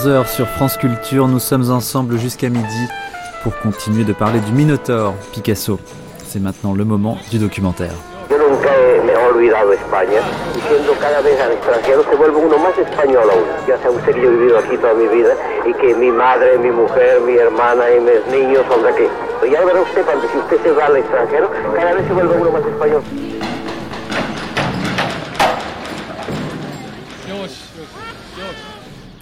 11h sur France Culture, nous sommes ensemble jusqu'à midi pour continuer de parler du Minotaure, Picasso. C'est maintenant le moment du documentaire.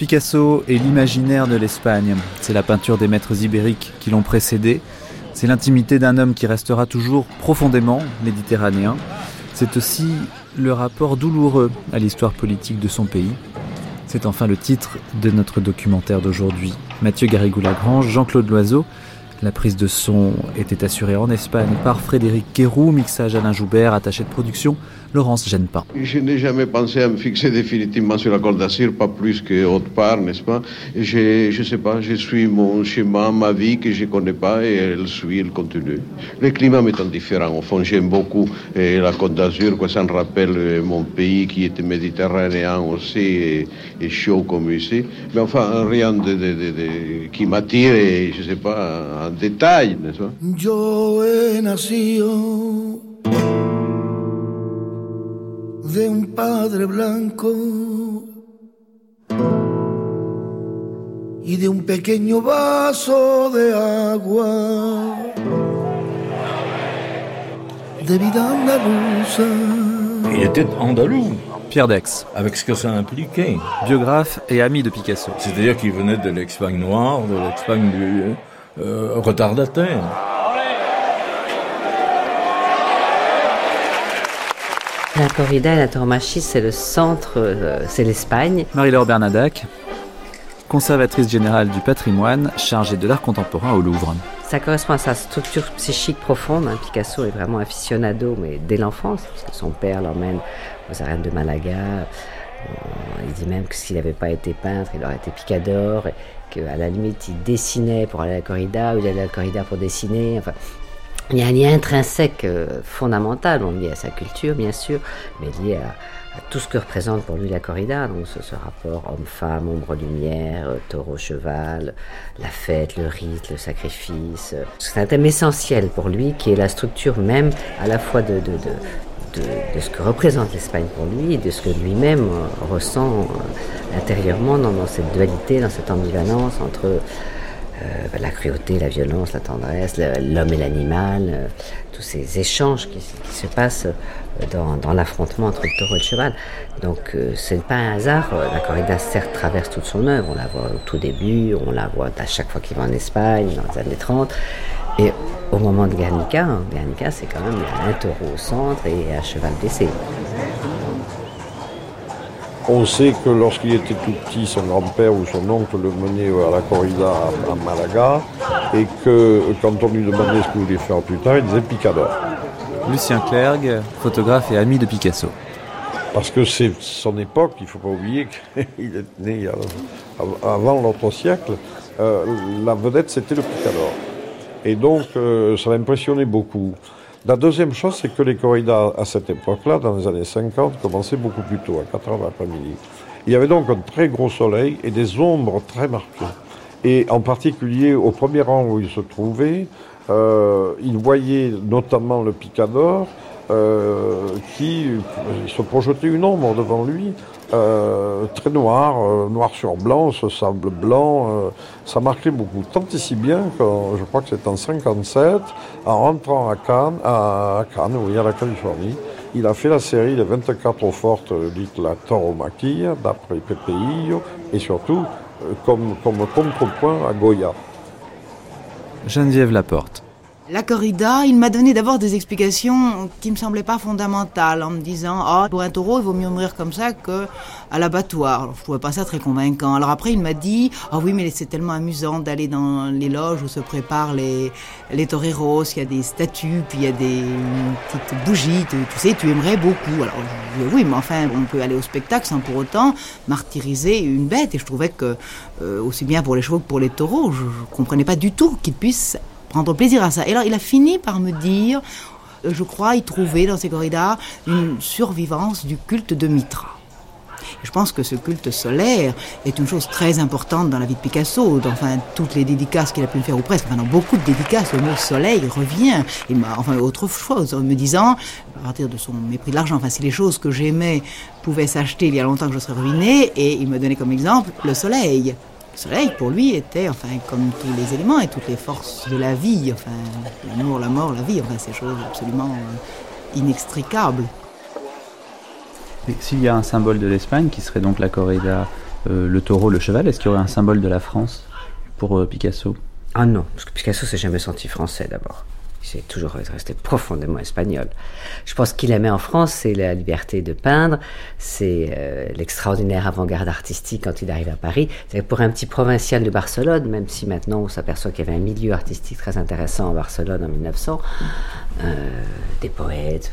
Picasso est l'imaginaire de l'Espagne. C'est la peinture des maîtres ibériques qui l'ont précédé. C'est l'intimité d'un homme qui restera toujours profondément méditerranéen. C'est aussi le rapport douloureux à l'histoire politique de son pays. C'est enfin le titre de notre documentaire d'aujourd'hui. Mathieu Garrigou-Lagrange, Jean-Claude Loiseau. La prise de son était assurée en Espagne par Frédéric Quérou, mixage Alain Joubert, attaché de production Laurence Genepin. Je n'ai jamais pensé à me fixer définitivement sur la Côte d'Azur, pas plus que autre part, n'est-ce pas? Je ne sais pas, je suis mon chemin, ma vie que je ne connais pas et elle suit, elle continue. Le climat m'étant différent, au fond, j'aime beaucoup eh, la Côte d'Azur, quoi, ça me rappelle eh, mon pays qui était méditerranéen aussi et, et chaud comme ici. Mais enfin, rien de, de- de- de- qui m'attire, et, je ne sais pas, en détail, n'est-ce pas? Yo he nacido de un padre blanco y de un pequeño vaso de agua de vida andaluza. Il était andalou, Pierre Dex, avec ce que ça impliquait. biographe et ami de Picasso. C'est-à-dire qu'il venait de l'Espagne noire, de l'Espagne du euh, retardataire. La corrida et la tauromachie, c'est le centre, euh, c'est l'Espagne. Marie-Laure Bernadac, conservatrice générale du patrimoine, chargée de l'art contemporain au Louvre. Ça correspond à sa structure psychique profonde. hein. Picasso est vraiment aficionado, mais dès l'enfance, parce que son père l'emmène aux arènes de Malaga. Euh, Il dit même que s'il n'avait pas été peintre, il aurait été picador, et qu'à la limite, il dessinait pour aller à la corrida, ou il allait à la corrida pour dessiner. Enfin, il y a un lien intrinsèque euh, fondamental, bon, lié à sa culture, bien sûr, mais lié à, tout ce que représente pour lui la corrida. Donc, ce, ce rapport homme-femme, ombre-lumière, euh, taureau-cheval, la fête, le rite, le sacrifice. C'est un thème essentiel pour lui, qui est la structure même à la fois de, de, de, de, ce que représente l'Espagne pour lui et de ce que lui-même euh, ressent intérieurement dans, dans cette dualité, dans cette ambivalence entre euh, la cruauté, la violence, la tendresse, l'homme et l'animal, euh, tous ces échanges qui, se passent euh, dans, l'affrontement entre le taureau et le cheval. Donc ce n'est pas un hasard, la corrida certes traverse toute son œuvre, on la voit au tout début, on la voit à chaque fois qu'il va en Espagne, dans les années 30, et au moment de Guernica, hein, Guernica c'est quand même un taureau au centre et un cheval blessé. On sait que lorsqu'il était tout petit, son grand-père ou son oncle le menait à la corrida à, Malaga et que quand on lui demandait ce qu'il voulait faire plus tard, il disait picador. Lucien Clergue, photographe et ami de Picasso. Parce que c'est son époque, il ne faut pas oublier qu'il est né avant l'autre siècle, euh, la vedette c'était le picador. Et donc euh, ça l'impressionnait beaucoup. La deuxième chose, c'est que les corridas à cette époque-là, dans les années 50, commençaient beaucoup plus tôt, à 4 heures l'après-midi. Il y avait donc un très gros soleil et des ombres très marquées. Et en particulier, au premier rang où il se trouvait, euh, il voyait notamment le picador euh, qui se projetait une ombre devant lui, euh, très noire, euh, noir sur blanc, ce sable blanc. euh, ça marquait beaucoup. Tant et si bien que je crois que c'était en 57, en rentrant à Cannes, à Cannes, oui, à la Californie, il a fait la série des 24 eaux fortes, dite la tauromaquia, d'après Pepe Illo, et surtout comme, comme contrepoint à Goya. Geneviève Laporte. La corrida, il m'a donné d'abord des explications qui me semblaient pas fondamentales, en me disant ah pour un taureau il vaut mieux mourir comme ça que à l'abattoir. Je trouvais pas ça très convaincant. Alors après il m'a dit ah oui mais c'est tellement amusant d'aller dans les loges où se préparent les les toreros, il y a des statues puis il y a des petites bougies, tu, tu sais tu aimerais beaucoup. Alors je oui mais enfin on peut aller au spectacle sans pour autant martyriser une bête et je trouvais que euh, aussi bien pour les chevaux que pour les taureaux, je, je comprenais pas du tout qu'ils puissent prendre plaisir à ça. Et alors, il a fini par me dire, euh, je crois y trouver dans ces corridas une survivance du culte de Mitra. Je pense que ce culte solaire est une chose très importante dans la vie de Picasso. Dans, enfin, toutes les dédicaces qu'il a pu me faire, ou presque, enfin, dans beaucoup de dédicaces, le mot soleil revient. Il m'a, enfin, autre chose, en me disant, à partir de son mépris de l'argent, enfin, si les choses que j'aimais pouvaient s'acheter il y a longtemps que je serais ruiné, et il me donnait comme exemple le soleil. Le soleil, pour lui, était, enfin, comme tous les éléments et toutes les forces de la vie, enfin, l'amour, la mort, la vie, enfin, ces choses absolument euh, inextricables. S'il y a un symbole de l'Espagne, qui serait donc la corrida, euh, le taureau, le cheval, est-ce qu'il y aurait un symbole de la France pour euh, Picasso? Ah non, parce que Picasso s'est jamais senti français d'abord. S'est toujours resté profondément espagnol. Je pense qu'il aimait en France, c'est la liberté de peindre, c'est euh, l'extraordinaire avant-garde artistique quand il arrive à Paris. C'est pour un petit provincial de Barcelone, même si maintenant on s'aperçoit qu'il y avait un milieu artistique très intéressant à Barcelone en 1900, euh, des poètes,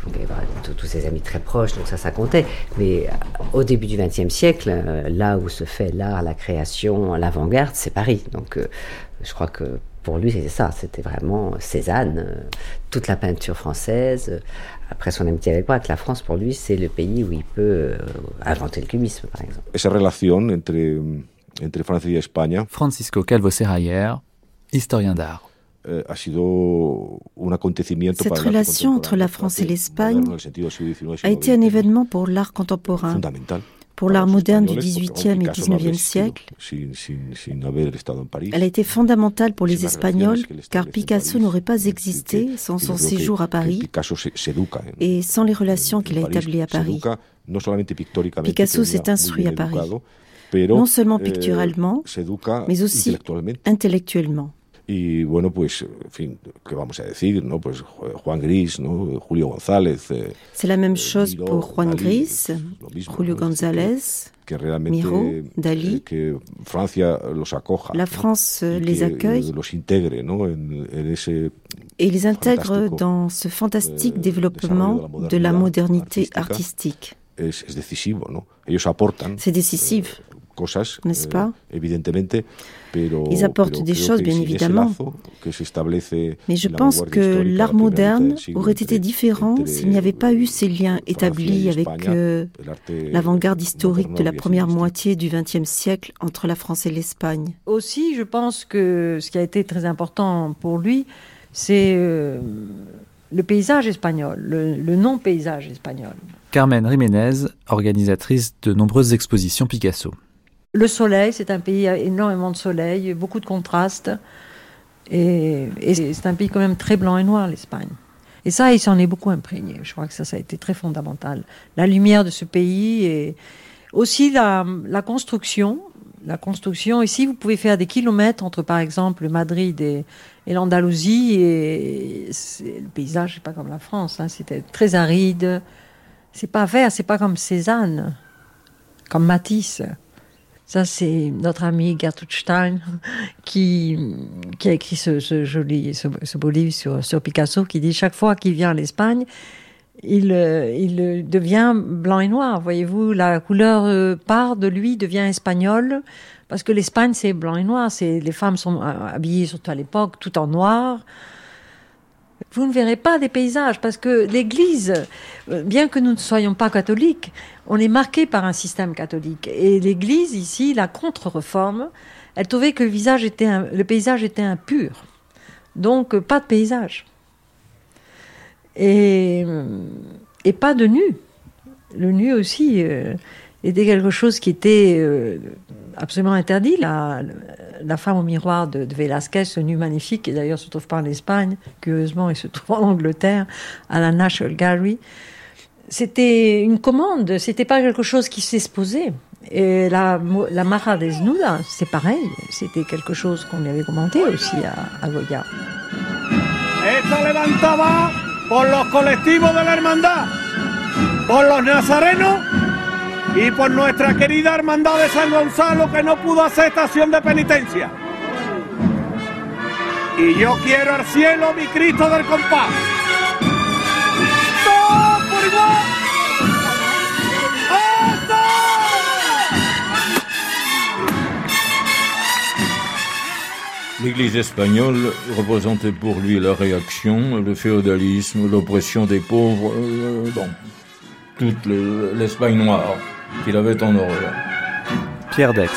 tous- ses amis très proches, donc ça, ça comptait. Mais euh, au début du XXe siècle, là où se fait l'art, la création, l'avant-garde, c'est Paris. Donc je crois que pour lui, c'était ça. C'était vraiment Cézanne, euh, toute la peinture française. euh, Après son amitié avec Braque, la France, pour lui, c'est le pays où il peut euh, inventer le cubisme, par exemple. Esa relación entre, entre Francia y España Francisco Calvo Serrayer, historien d'art. eh, Cette relation entre la France et l'Espagne a été un événement pour l'art contemporain. Pour l'art moderne du XVIIIe et XIXe siècle. Elle a été fondamentale pour les Espagnols car Picasso n'aurait pas existé sans son séjour à Paris et sans les relations qu'il a établies à Paris. Picasso s'est instruit à Paris. Non seulement eh, picturalement, mais aussi intellectuellement. Y bueno, pues, en fin, ¿qué vamos a decir? no? Pues Juan Gris, ¿no? Julio González. eh, C'est la même eh, chose pour Juan Gris, mismo, Julio González, que realmente Miró, eh, Dalí. que Francia los acoja. La. France les accueille los integre ¿no? en, en ese et les intègre dans ce fantastique euh, développement de la modernité artistique. es, es decisivo, ¿no? Ellos aportan C'est décisif. Cosas, N'est-ce eh, pas? evidentemente, pero Ils apportent pero des choses, bien évidemment. que Mais je pense que l'art moderne aurait été différent s'il n'y avait pas eu ces liens établis avec euh, l'avant-garde historique de la première moitié du XXe siècle entre la France et l'Espagne. Aussi, je pense que ce qui a été très important pour lui, c'est euh, le paysage espagnol, le, le non-paysage espagnol. Carmen Jiménez, organisatrice de nombreuses expositions Picasso. Le soleil, c'est un pays à énormément de soleil, beaucoup de contrastes. Et, c'est un pays quand même très blanc et noir, l'Espagne. Et ça, il s'en est beaucoup imprégné. Je crois que ça, ça a été très fondamental. La lumière de ce pays et aussi la, construction. La construction, ici, vous pouvez faire des kilomètres entre, par exemple, Madrid et, l'Andalousie. Et le paysage, c'est pas comme la France. hein. C'était très aride. C'est pas vert, c'est pas comme Cézanne, comme Matisse. Ça, c'est notre ami Gertrude Stein qui, qui a écrit ce, ce joli, ce, ce beau livre sur, sur Picasso, qui dit chaque fois qu'il vient en Espagne, il, euh, il devient blanc et noir. Voyez-vous, la couleur euh, part de lui, devient espagnole, parce que l'Espagne, c'est blanc et noir. C'est les femmes sont euh, habillées, surtout à l'époque, tout en noir. Vous ne verrez pas des paysages parce que l'Église, euh, bien que nous ne soyons pas catholiques, on est marqué par un système catholique. Et l'Église ici, la contre-réforme, elle trouvait que le, paysage était impur. Donc euh, pas de paysage. Et, euh, et pas de nu. Le nu aussi était quelque chose qui était absolument interdit. La, femme au miroir de, de Velázquez, ce nu magnifique, qui d'ailleurs se trouve pas en Espagne, curieusement, il se trouve en Angleterre, à la National Gallery. C'était une commande, c'était pas quelque chose qui s'exposait. Et la, la Mara Desnuda, c'est pareil, c'était quelque chose qu'on avait commenté aussi à, à Goya. Esta levantada por los colectivos de la hermandad, por los nazarenos y por nuestra querida hermandad de San Gonzalo que no pudo hacer estación de penitencia. Y yo quiero al cielo mi Cristo del compás. ¡Todos por igual! L'Église espagnole représentait pour lui la réaction, le féodalisme, l'oppression des pauvres, euh, bon, toute le- l'Espagne noire. Qu'il avait en horreur. Pierre Dex.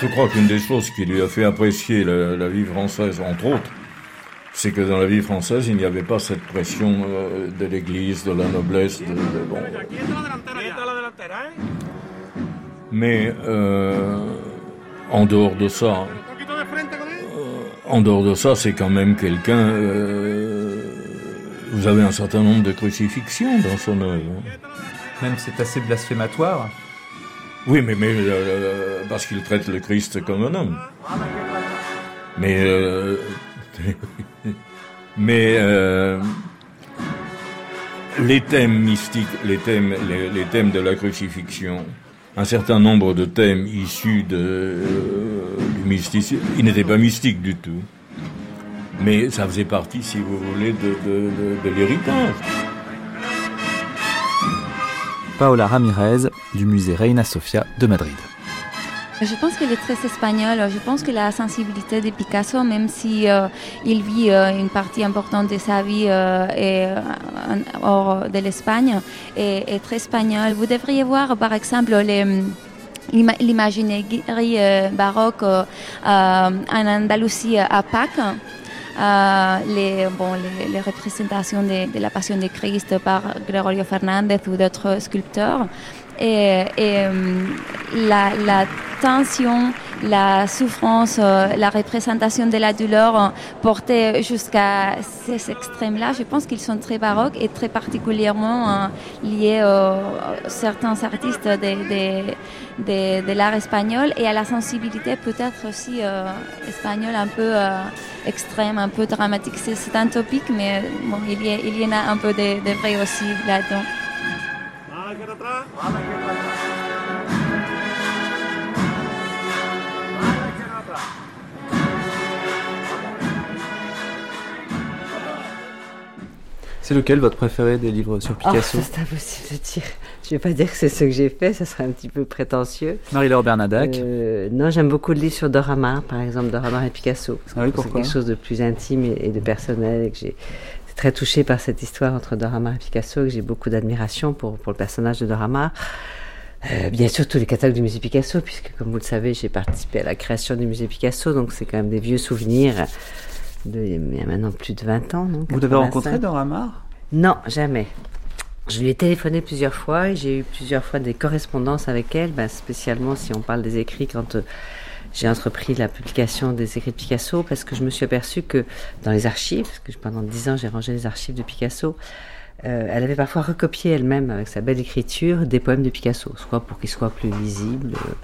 Je crois qu'une des choses qui lui a fait apprécier la, la vie française, entre autres, c'est que dans la vie française, il n'y avait pas cette pression euh, de l'Église, de la noblesse, de, de- bon. Mais euh, en dehors de ça, euh, en dehors de ça, c'est quand même quelqu'un. vous avez un certain nombre de crucifixions dans son œuvre. Même c'est assez blasphématoire. Oui, mais, mais euh, parce qu'il traite le Christ comme un homme. Mais euh, mais euh, les thèmes mystiques, les thèmes, les, thèmes de la crucifixion, un certain nombre de thèmes issus de, euh, du mysticisme, ils n'étaient pas mystiques du tout. Mais ça faisait partie, si vous voulez, de l'héritage. Paola Ramirez du musée Reina Sofia de Madrid. Je pense qu'il est très espagnol. Je pense que la sensibilité de Picasso, même si euh, il vit euh, une partie importante de sa vie euh, hors de l'Espagne, est, très espagnol. Vous devriez voir, par exemple, les euh, baroque en Andalousie à Pâques. Euh, les, bon, les, représentations de, la Passion de Christ par Gregorio Fernandez ou d'autres sculpteurs. Et, et, euh, la, la tension, la souffrance, euh, la représentation de la douleur euh, portée jusqu'à ces extrêmes-là, je pense qu'ils sont très baroques et très particulièrement euh, liés à certains artistes de, l'art espagnol et à la sensibilité peut-être aussi espagnole un peu extrême, un peu dramatique. C'est un topic, mais bon, il, y, il y en a un peu de vrai aussi là-dedans. C'est lequel votre préféré des livres sur Oh, Picasso c'est impossible de dire. Je vais pas dire que c'est ce que j'ai fait, ça serait un petit peu prétentieux. Marie-Laure Bernadac. Euh, non, j'aime beaucoup le livre sur Dora Maar, par exemple, Dora Maar et Picasso. Ah oui, C'est quelque chose de plus intime et, et de personnel. Et que j'ai très touchée par cette histoire entre Dora Maar et Picasso, et que j'ai beaucoup d'admiration pour, pour le personnage de Dora Maar. Euh, bien sûr, tous les catalogues du musée Picasso, puisque, comme vous le savez, j'ai participé à la création du musée Picasso, donc c'est quand même des vieux souvenirs de, il y a maintenant plus de 20 ans. non, Vous l'avez 85. rencontré Maar Non, jamais. Je lui ai téléphoné plusieurs fois et j'ai eu plusieurs fois des correspondances avec elle, ben, spécialement si on parle des écrits quand euh, j'ai entrepris la publication des écrits de Picasso, parce que je me suis aperçue que dans les archives, parce que pendant dix ans j'ai rangé les archives de Picasso, euh, elle avait parfois recopié elle-même avec sa belle écriture des poèmes de Picasso, soit pour qu'ils soient plus lisibles. euh,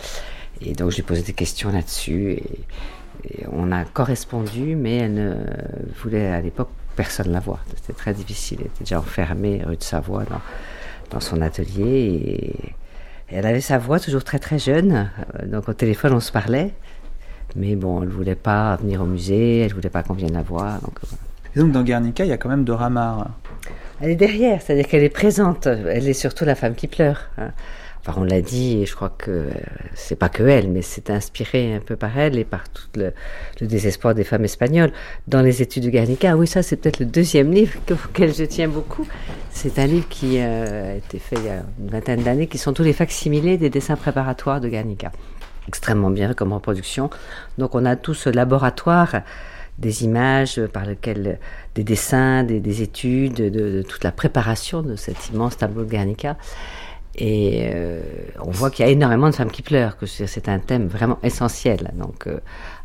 et donc je lui ai posé des questions là-dessus et, et on a correspondu, mais elle ne voulait à l'époque personne la voir. C'était très difficile. Elle était déjà enfermée rue de Savoie dans, dans son atelier. Et, et elle avait sa voix toujours très très jeune. Euh, Donc au téléphone on se parlait. Mais bon, elle voulait pas venir au musée, elle voulait pas qu'on vienne la voir. Donc, euh, Et donc dans Guernica, il y a quand même Dora Maar. elle est derrière, c'est-à-dire qu'elle est présente. Elle est surtout la femme qui pleure. On l'a dit, et je crois que euh, c'est pas que elle, mais c'est inspiré un peu par elle et par tout le, désespoir des femmes espagnoles. Dans les études de Guernica, oui, ça c'est peut-être le deuxième livre que- auquel je tiens beaucoup. C'est un livre qui euh, a été fait il y a une vingtaine d'années, qui sont tous les facsimilés des dessins préparatoires de Guernica. Extrêmement bien comme reproduction. Donc on a tout ce laboratoire des images par lesquelles des dessins, des, des études, de, de toute la préparation de cet immense tableau de Guernica. Et euh, on voit qu'il y a énormément de femmes qui pleurent, que c'est un thème vraiment essentiel. Donc, euh,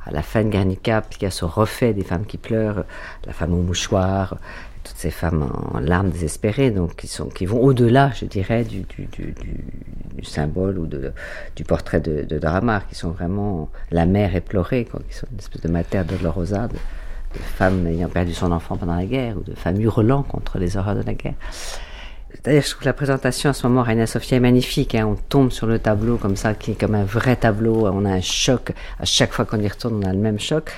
à la fin de Guernica, Picasso refait des femmes qui pleurent, la femme au mouchoir, toutes ces femmes en, larmes désespérées, donc qui, sont, qui vont au-delà, je dirais, du, du, du, du- symbole ou de, du portrait de, de Dora Maar, qui sont vraiment la mère éplorée, quoi, qui sont une espèce de mater dolorosa, de, de femme ayant perdu son enfant pendant la guerre, ou de femme hurlant contre les horreurs de la guerre. D'ailleurs, je trouve que la présentation à ce moment, Reina Sofia, est magnifique. hein. On tombe sur le tableau comme ça, qui est comme un vrai tableau. On a un choc. À chaque fois qu'on y retourne, on a le même choc.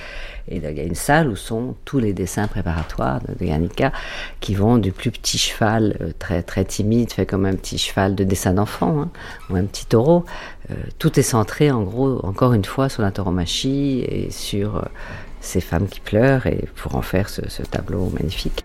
Et il y a une salle où sont tous les dessins préparatoires de, de Guernica qui vont du plus petit cheval, euh, très, très timide, fait comme un petit cheval de dessin d'enfant, hein, ou un petit taureau. Euh, tout est centré, en gros, encore une fois, sur la tauromachie et sur euh, ces femmes qui pleurent, et pour en faire ce tableau magnifique.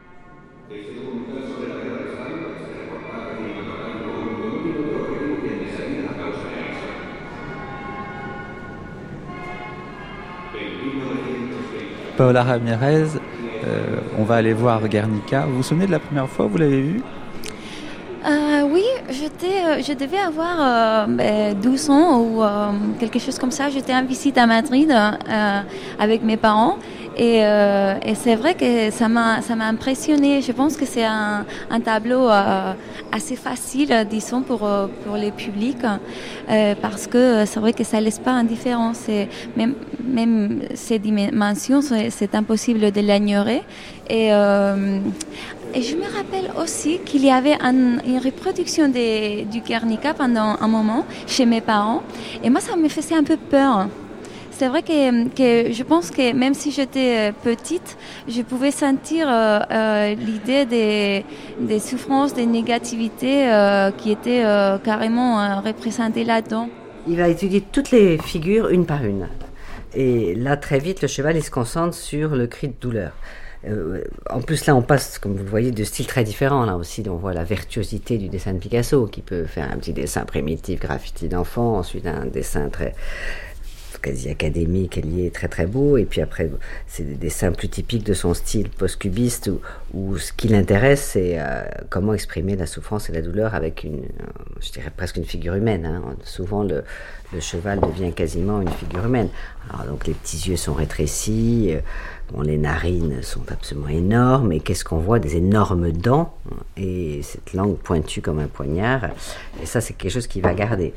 Paola Ramirez, euh, on va aller voir Guernica. Vous vous souvenez de la première fois où vous l'avez vu Euh, oui, euh, je devais avoir euh, ben, 12 ans ou quelque chose comme ça. J'étais en visite à Madrid avec mes parents. Et, euh, et c'est vrai que ça m'a, ça m'a impressionné. Je pense que c'est un, un tableau euh, assez facile, disons, pour, euh, pour les publics, euh, parce que c'est vrai que ça laisse pas indifférent. C'est, même, même ces dimensions, c'est, impossible de l'ignorer. Et, euh, et je me rappelle aussi qu'il y avait un- une reproduction des- du Guernica pendant un moment chez mes parents. Et moi, ça me faisait un peu peur. C'est vrai que, que je pense que même si j'étais euh, petite, je pouvais sentir euh, euh, l'idée des, souffrances, des négativités euh, qui étaient euh, carrément euh, représentées là-dedans. Il va étudier toutes les figures une par une. Et là, très vite, le cheval, il se concentre sur le cri de douleur. Euh, en plus, là, on passe, comme vous le voyez, de styles très différents. Là aussi, on voit la virtuosité du dessin de Picasso, qui peut faire un petit dessin primitif, graffiti d'enfant, ensuite un dessin très quasi académique et lié très très beau. Et puis après c'est des dessins plus typiques de son style post-cubiste où, ce qui l'intéresse c'est euh, comment exprimer la souffrance et la douleur avec une euh, je dirais presque une figure humaine hein. souvent le, cheval devient quasiment une figure humaine. Alors donc les petits yeux sont rétrécis euh, bon, les narines sont absolument énormes. Et qu'est-ce qu'on voit? Des énormes dents et cette langue pointue comme un poignard. Et ça c'est quelque chose qui va garder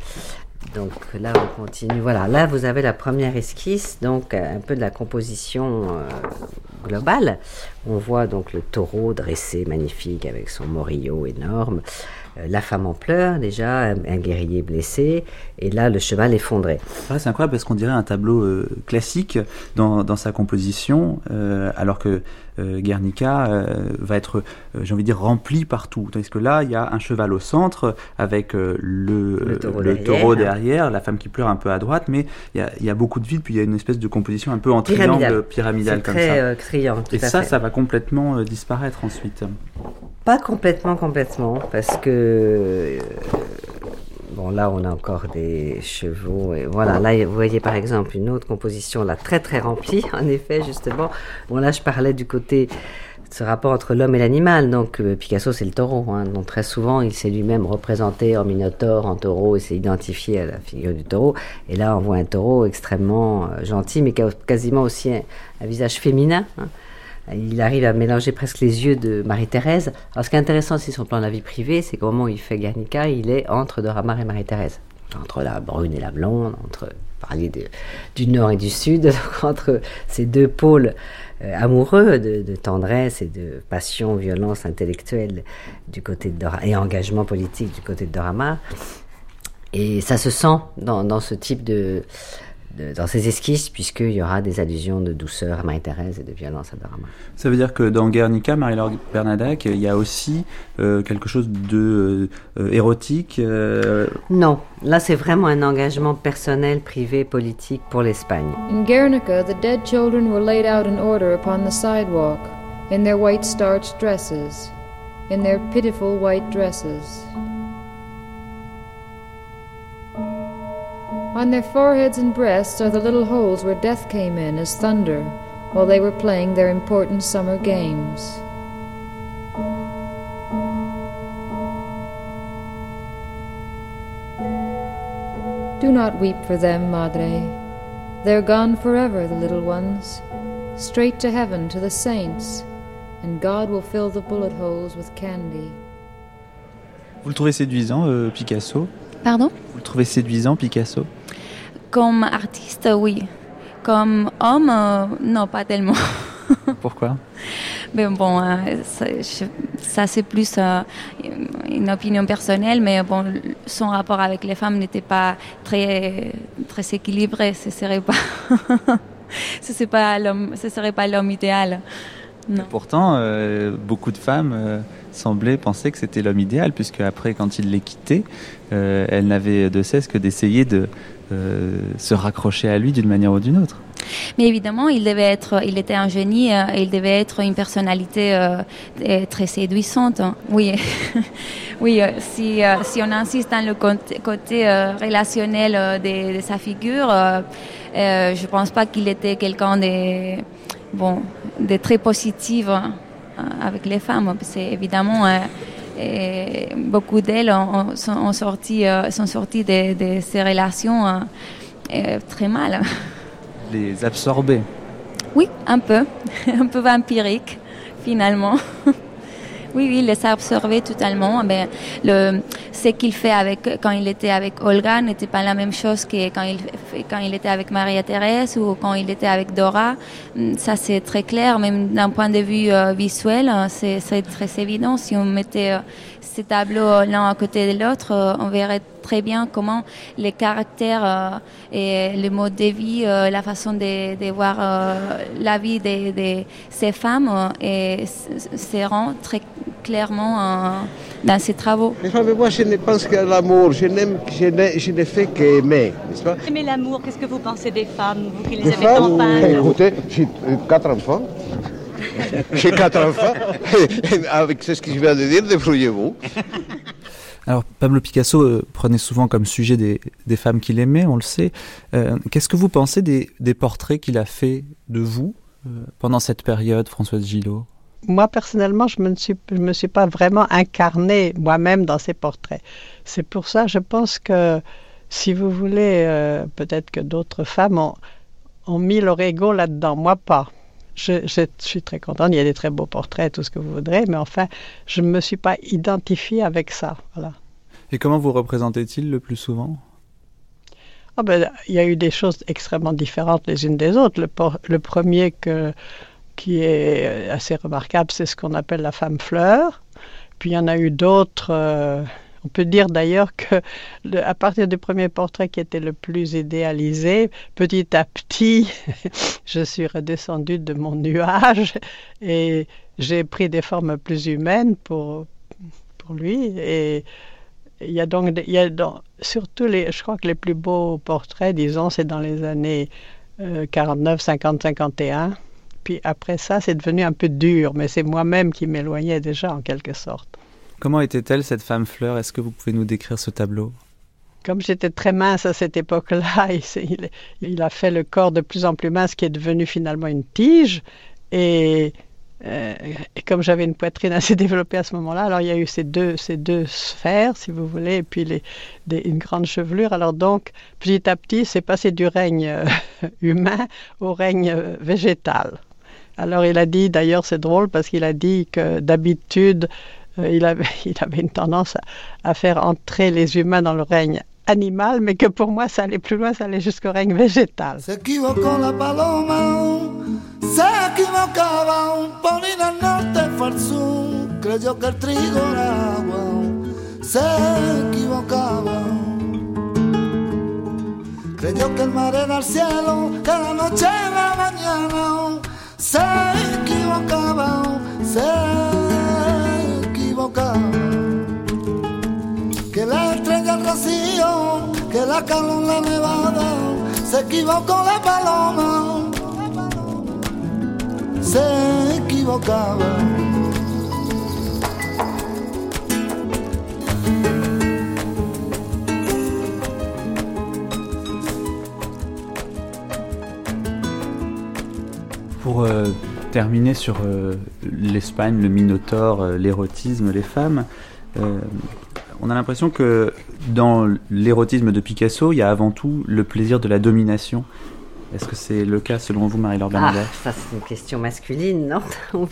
donc là, on continue. Voilà, là, vous avez la première esquisse, donc euh, un peu de la composition euh, globale. On voit donc le taureau dressé, magnifique, avec son morillo énorme. Euh, la femme en pleurs, déjà, un, guerrier blessé. Et là, le cheval effondré. Ouais, c'est incroyable parce qu'on dirait un tableau classique dans, sa composition, alors que Guernica euh, va être, euh, j'ai envie de dire, rempli partout. Tandis que là, il y a un cheval au centre avec euh, le, Le taureau le derrière. taureau derrière, la femme qui pleure un peu à droite, mais il y a, il y a beaucoup de vide, puis il y a une espèce de composition un peu en triangle Pyramidal. comme très, ça. euh, criant, tout Et à ça, fait. ça va complètement euh, disparaître ensuite. Pas complètement, complètement, parce que euh, bon là on a encore des chevaux et voilà là vous voyez par exemple une autre composition là très très remplie en effet justement. Bon là je parlais du côté ce rapport entre l'homme et l'animal donc euh, Picasso c'est le taureau hein, donc très souvent il s'est lui-même représenté en minotaure en taureau et s'est identifié à la figure du taureau et là on voit un taureau extrêmement euh, gentil mais quasiment aussi un, un visage féminin. hein. Il arrive à mélanger presque les yeux de Marie-Thérèse. Alors, ce qui est intéressant aussi le plan de la vie privée, c'est qu'au moment où il fait Guernica, il est entre Doramar et Marie-Thérèse. Entre la brune et la blonde, entre parler du nord et du sud, entre ces deux pôles euh, amoureux de, tendresse et de passion, violence intellectuelle du côté de Dora et engagement politique du côté de Doramar. Et ça se sent dans ce type de, de- dans ces esquisses, puisqu'il y aura des allusions de douceur à Marie-Thérèse et de violence à Doramar. Ça veut dire que dans Guernica, Marie-Laure Bernadac, il y a aussi euh, quelque chose de euh, érotique. euh, Non, là c'est vraiment un engagement personnel, privé, politique pour l'Espagne. In Guernica, the dead children were laid out in order upon the sidewalk, in their white starched dresses, in their pitiful white dresses. On their foreheads and breasts are the little holes where death came in as thunder while they were playing their important summer games. Do not weep for them, Madre. They're gone forever, the little ones, straight to heaven to the saints, and God will fill the bullet holes with candy. Vous le trouvez séduisant, euh, Picasso Pardon Vous le trouvez séduisant, Picasso Comme artiste, oui. Comme homme, euh, non, pas tellement. Pourquoi? Mais bon, euh, ça, c'est plus euh, une opinion personnelle, mais bon, son rapport avec les femmes n'était pas très, très équilibré. Ce serait pas, ce serait pas l'homme, ce serait pas l'homme idéal. Non. Pourtant, euh, beaucoup de femmes semblaient penser que c'était l'homme idéal, puisque après, quand il les quittait, euh, elles n'avaient de cesse que d'essayer de se raccrocher à lui d'une manière ou d'une autre. Mais évidemment, il devait être, il était un génie, euh, il devait être une personnalité euh, euh, très séduisante. hein. Oui, oui. euh, si, euh, si on insiste dans le côté, euh, relationnel euh, de, sa figure, euh, euh, je pense pas qu'il était quelqu'un de, bon, de très positive avec les femmes. C'est évidemment et beaucoup d'elles sont, sorties, sont sorties de, de, ces relations très mal. Les absorber Oui, un peu, un peu vampirique finalement. Oui, oui, il les a absorbés totalement. Mais le, ce qu'il fait avec, quand il était avec Olga n'était pas la même chose que quand il, quand il était avec Maria-Thérèse ou quand il était avec Dora. Mm, ça, c'est très clair, même d'un point de vue euh, visuel, c'est très évident. Si on mettait euh, ces tableaux l'un à côté de l'autre, euh, on verrait très bien comment les caractères et le mode de vie, la façon de, de voir la vie de, de ces femmes et seront très clairement dans ses travaux. moi, je ne pense qu'à l'amour. Je, je ne fais qu'aimer, n'est-ce pas? Aimer l'amour, qu'est-ce que vous pensez des femmes, vous qui les avez tant peintes? Écoutez, j'ai quatre enfants. j'ai quatre enfants. Avec ce que je viens de dire, débrouillez-vous. Alors, Pablo Picasso euh, prenait souvent comme sujet des, des femmes qu'il aimait, on le sait. Euh, qu'est-ce que vous pensez des, des portraits qu'il a fait de vous euh, pendant cette période, Françoise Gillot? Moi, personnellement, je ne me, suis, me suis pas vraiment incarnée moi-même dans ces portraits. C'est pour ça, je pense que, si vous voulez, euh, peut-être que d'autres femmes ont, mis leur ego là-dedans. Moi, pas. Je, suis très contente. Il y a des très beaux portraits, tout ce que vous voudrez, mais enfin, je ne me suis pas identifiée avec ça. Voilà. Et comment vous représentez-il le plus souvent? Oh ben, Il y a eu des choses extrêmement différentes les unes des autres. Le, le premier que qui est assez remarquable, c'est ce qu'on appelle la femme fleur. Puis il y en a eu d'autres. Euh, on peut dire d'ailleurs que à partir du premier portrait qui était le plus idéalisé, petit à petit, je suis redescendue de mon nuage et j'ai pris des formes plus humaines pour, pour lui. Et il y a donc, il y a surtout les, je crois que les plus beaux portraits, disons, c'est dans les années 49, 50, 51 puis après ça, c'est devenu un peu dur, mais c'est moi-même qui m'éloignais déjà en quelque sorte. Comment était-elle cette femme fleur? Est-ce que vous pouvez nous décrire ce tableau? Comme j'étais très mince à cette époque-là, il, a fait le corps de plus en plus mince qui est devenu finalement une tige. Et, euh, comme j'avais une poitrine assez développée à ce moment-là, alors il y a eu ces deux, ces deux sphères, si vous voulez, et puis une grande chevelure. Alors donc, petit à petit, c'est passé du règne euh, humain au règne euh, végétal. Alors il a dit, d'ailleurs c'est drôle parce qu'il a dit que d'habitude il, avait, il avait une tendance à, faire entrer les humains dans le règne animal, mais que pour moi ça allait plus loin, ça allait jusqu'au règne végétal. Que la estrella el rocío, que la calor la nevada, se equivocó la paloma, se equivocaba. Terminer sur euh, l'Espagne, le minotaure, euh, l'érotisme, les femmes, on a l'impression que dans l'érotisme de Picasso, il y a avant tout le plaisir de la domination. Est-ce que c'est le cas selon vous, Marie-Laure Bernadette Ah, ça c'est une question masculine, non?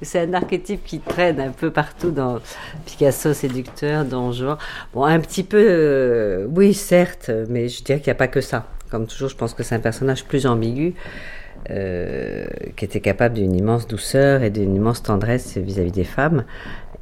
C'est un archétype qui traîne un peu partout dans Picasso, séducteur, dangereux. Bon, un petit peu, oui, certes, mais je dirais qu'il n'y a pas que ça. Comme toujours, je pense que c'est un personnage plus ambigu. Euh, qui était capable d'une immense douceur et d'une immense tendresse vis-à-vis des femmes.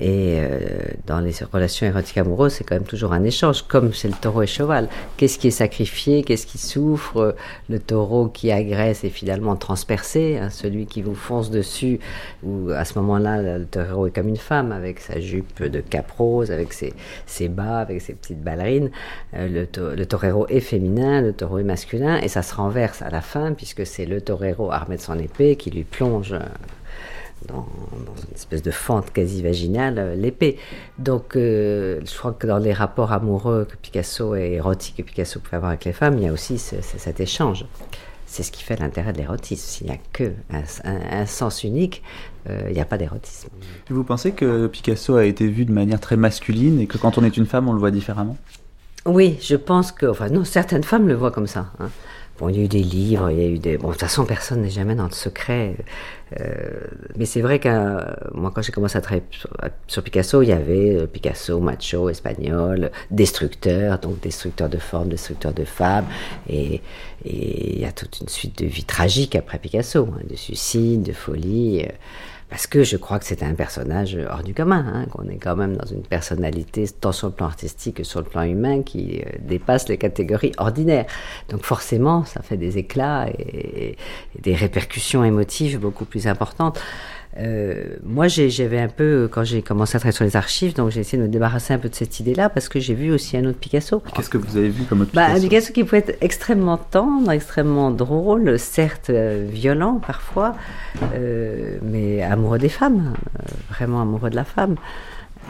Et euh, dans les relations érotiques amoureuses, c'est quand même toujours un échange, comme c'est le taureau et cheval. Qu'est-ce qui est sacrifié? Qu'est-ce qui souffre? Le taureau qui agresse est finalement transpercé, hein, celui qui vous fonce dessus, ou à ce moment-là, le taureau est comme une femme, avec sa jupe de cap rose, avec ses, ses bas, avec ses petites ballerines. Euh, le, le torero est féminin, le taureau est masculin, et ça se renverse à la fin, puisque c'est le torero armé de son épée qui lui plonge dans, une espèce de fente quasi vaginale euh, l'épée. Donc, euh, je crois que dans les rapports amoureux que Picasso et érotiques que Picasso pouvait avoir avec les femmes, il y a aussi cet échange. c'est ce qui fait l'intérêt de l'érotisme. S'il n'y a que un, un- un sens unique, euh, il n'y a pas d'érotisme. Vous pensez que Picasso a été vu de manière très masculine et que quand on est une femme, on le voit différemment? Oui, je pense que, enfin non, certaines femmes le voient comme ça. hein. Bon, il y a eu des livres, il y a eu des. Bon, de toute façon, personne n'est jamais dans le secret. Euh, mais c'est vrai que euh, moi, quand j'ai commencé à travailler sur, Picasso, il y avait euh, Picasso, macho, espagnol, destructeur, donc destructeur de formes, destructeur de femmes. Et, et il y a toute une suite de vies tragiques après Picasso, hein, de suicides, de folie. euh, parce que je crois que c'est un personnage hors du commun, hein, qu'on est quand même dans une personnalité, tant sur le plan artistique que sur le plan humain, qui euh, dépasse les catégories ordinaires. Donc forcément, ça fait des éclats et, et des répercussions émotives beaucoup plus importantes. Euh, moi, j'avais un peu, quand j'ai commencé à travailler sur les archives, donc j'ai essayé de me débarrasser un peu de cette idée-là, parce que j'ai vu aussi un autre Picasso. Qu'est-ce que vous avez vu comme autre Bah, un Picasso Picasso qui pouvait être extrêmement tendre, extrêmement drôle, certes euh, violent parfois, euh, mais amoureux des femmes, euh, vraiment amoureux de la femme.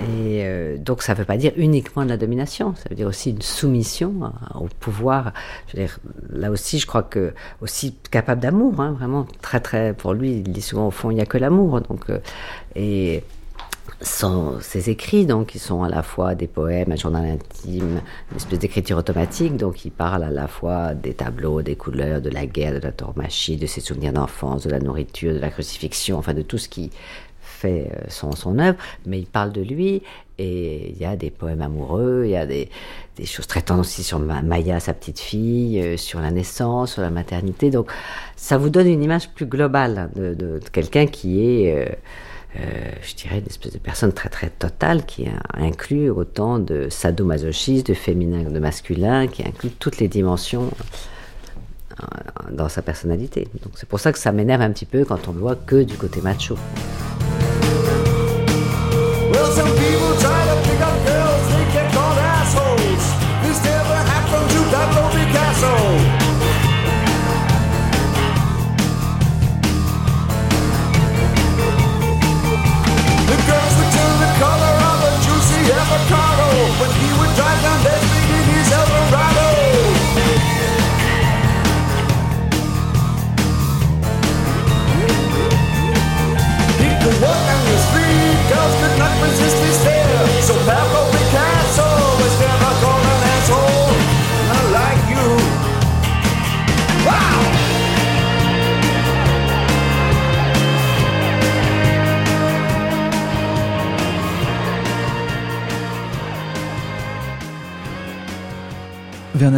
Et euh, donc ça ne veut pas dire uniquement de la domination, ça veut dire aussi une soumission à- au pouvoir. Je veux dire, là aussi, je crois que aussi capable d'amour, hein, vraiment très très. Pour lui, il dit souvent au fond, il n'y a que l'amour. Donc euh, et ses écrits, donc, ils sont à la fois des poèmes, un journal intime, une espèce d'écriture automatique, donc il parle à la fois des tableaux, des couleurs, de la guerre, de la tauromachie, de ses souvenirs d'enfance, de la nourriture, de la crucifixion, enfin de tout ce qui euh, son, œuvre, mais il parle de lui, et il y a des poèmes amoureux, il y a des, des choses tendres aussi sur Ma- Maya, sa petite fille, euh, sur la naissance, sur la maternité, donc ça vous donne une image plus globale de, quelqu'un qui est... euh, je dirais, une espèce de personne très très totale qui inclut autant de sadomasochisme, de féminin, de masculin, qui inclut toutes les dimensions dans sa personnalité. Donc c'est pour ça que ça m'énerve un petit peu quand on le voit que du côté macho.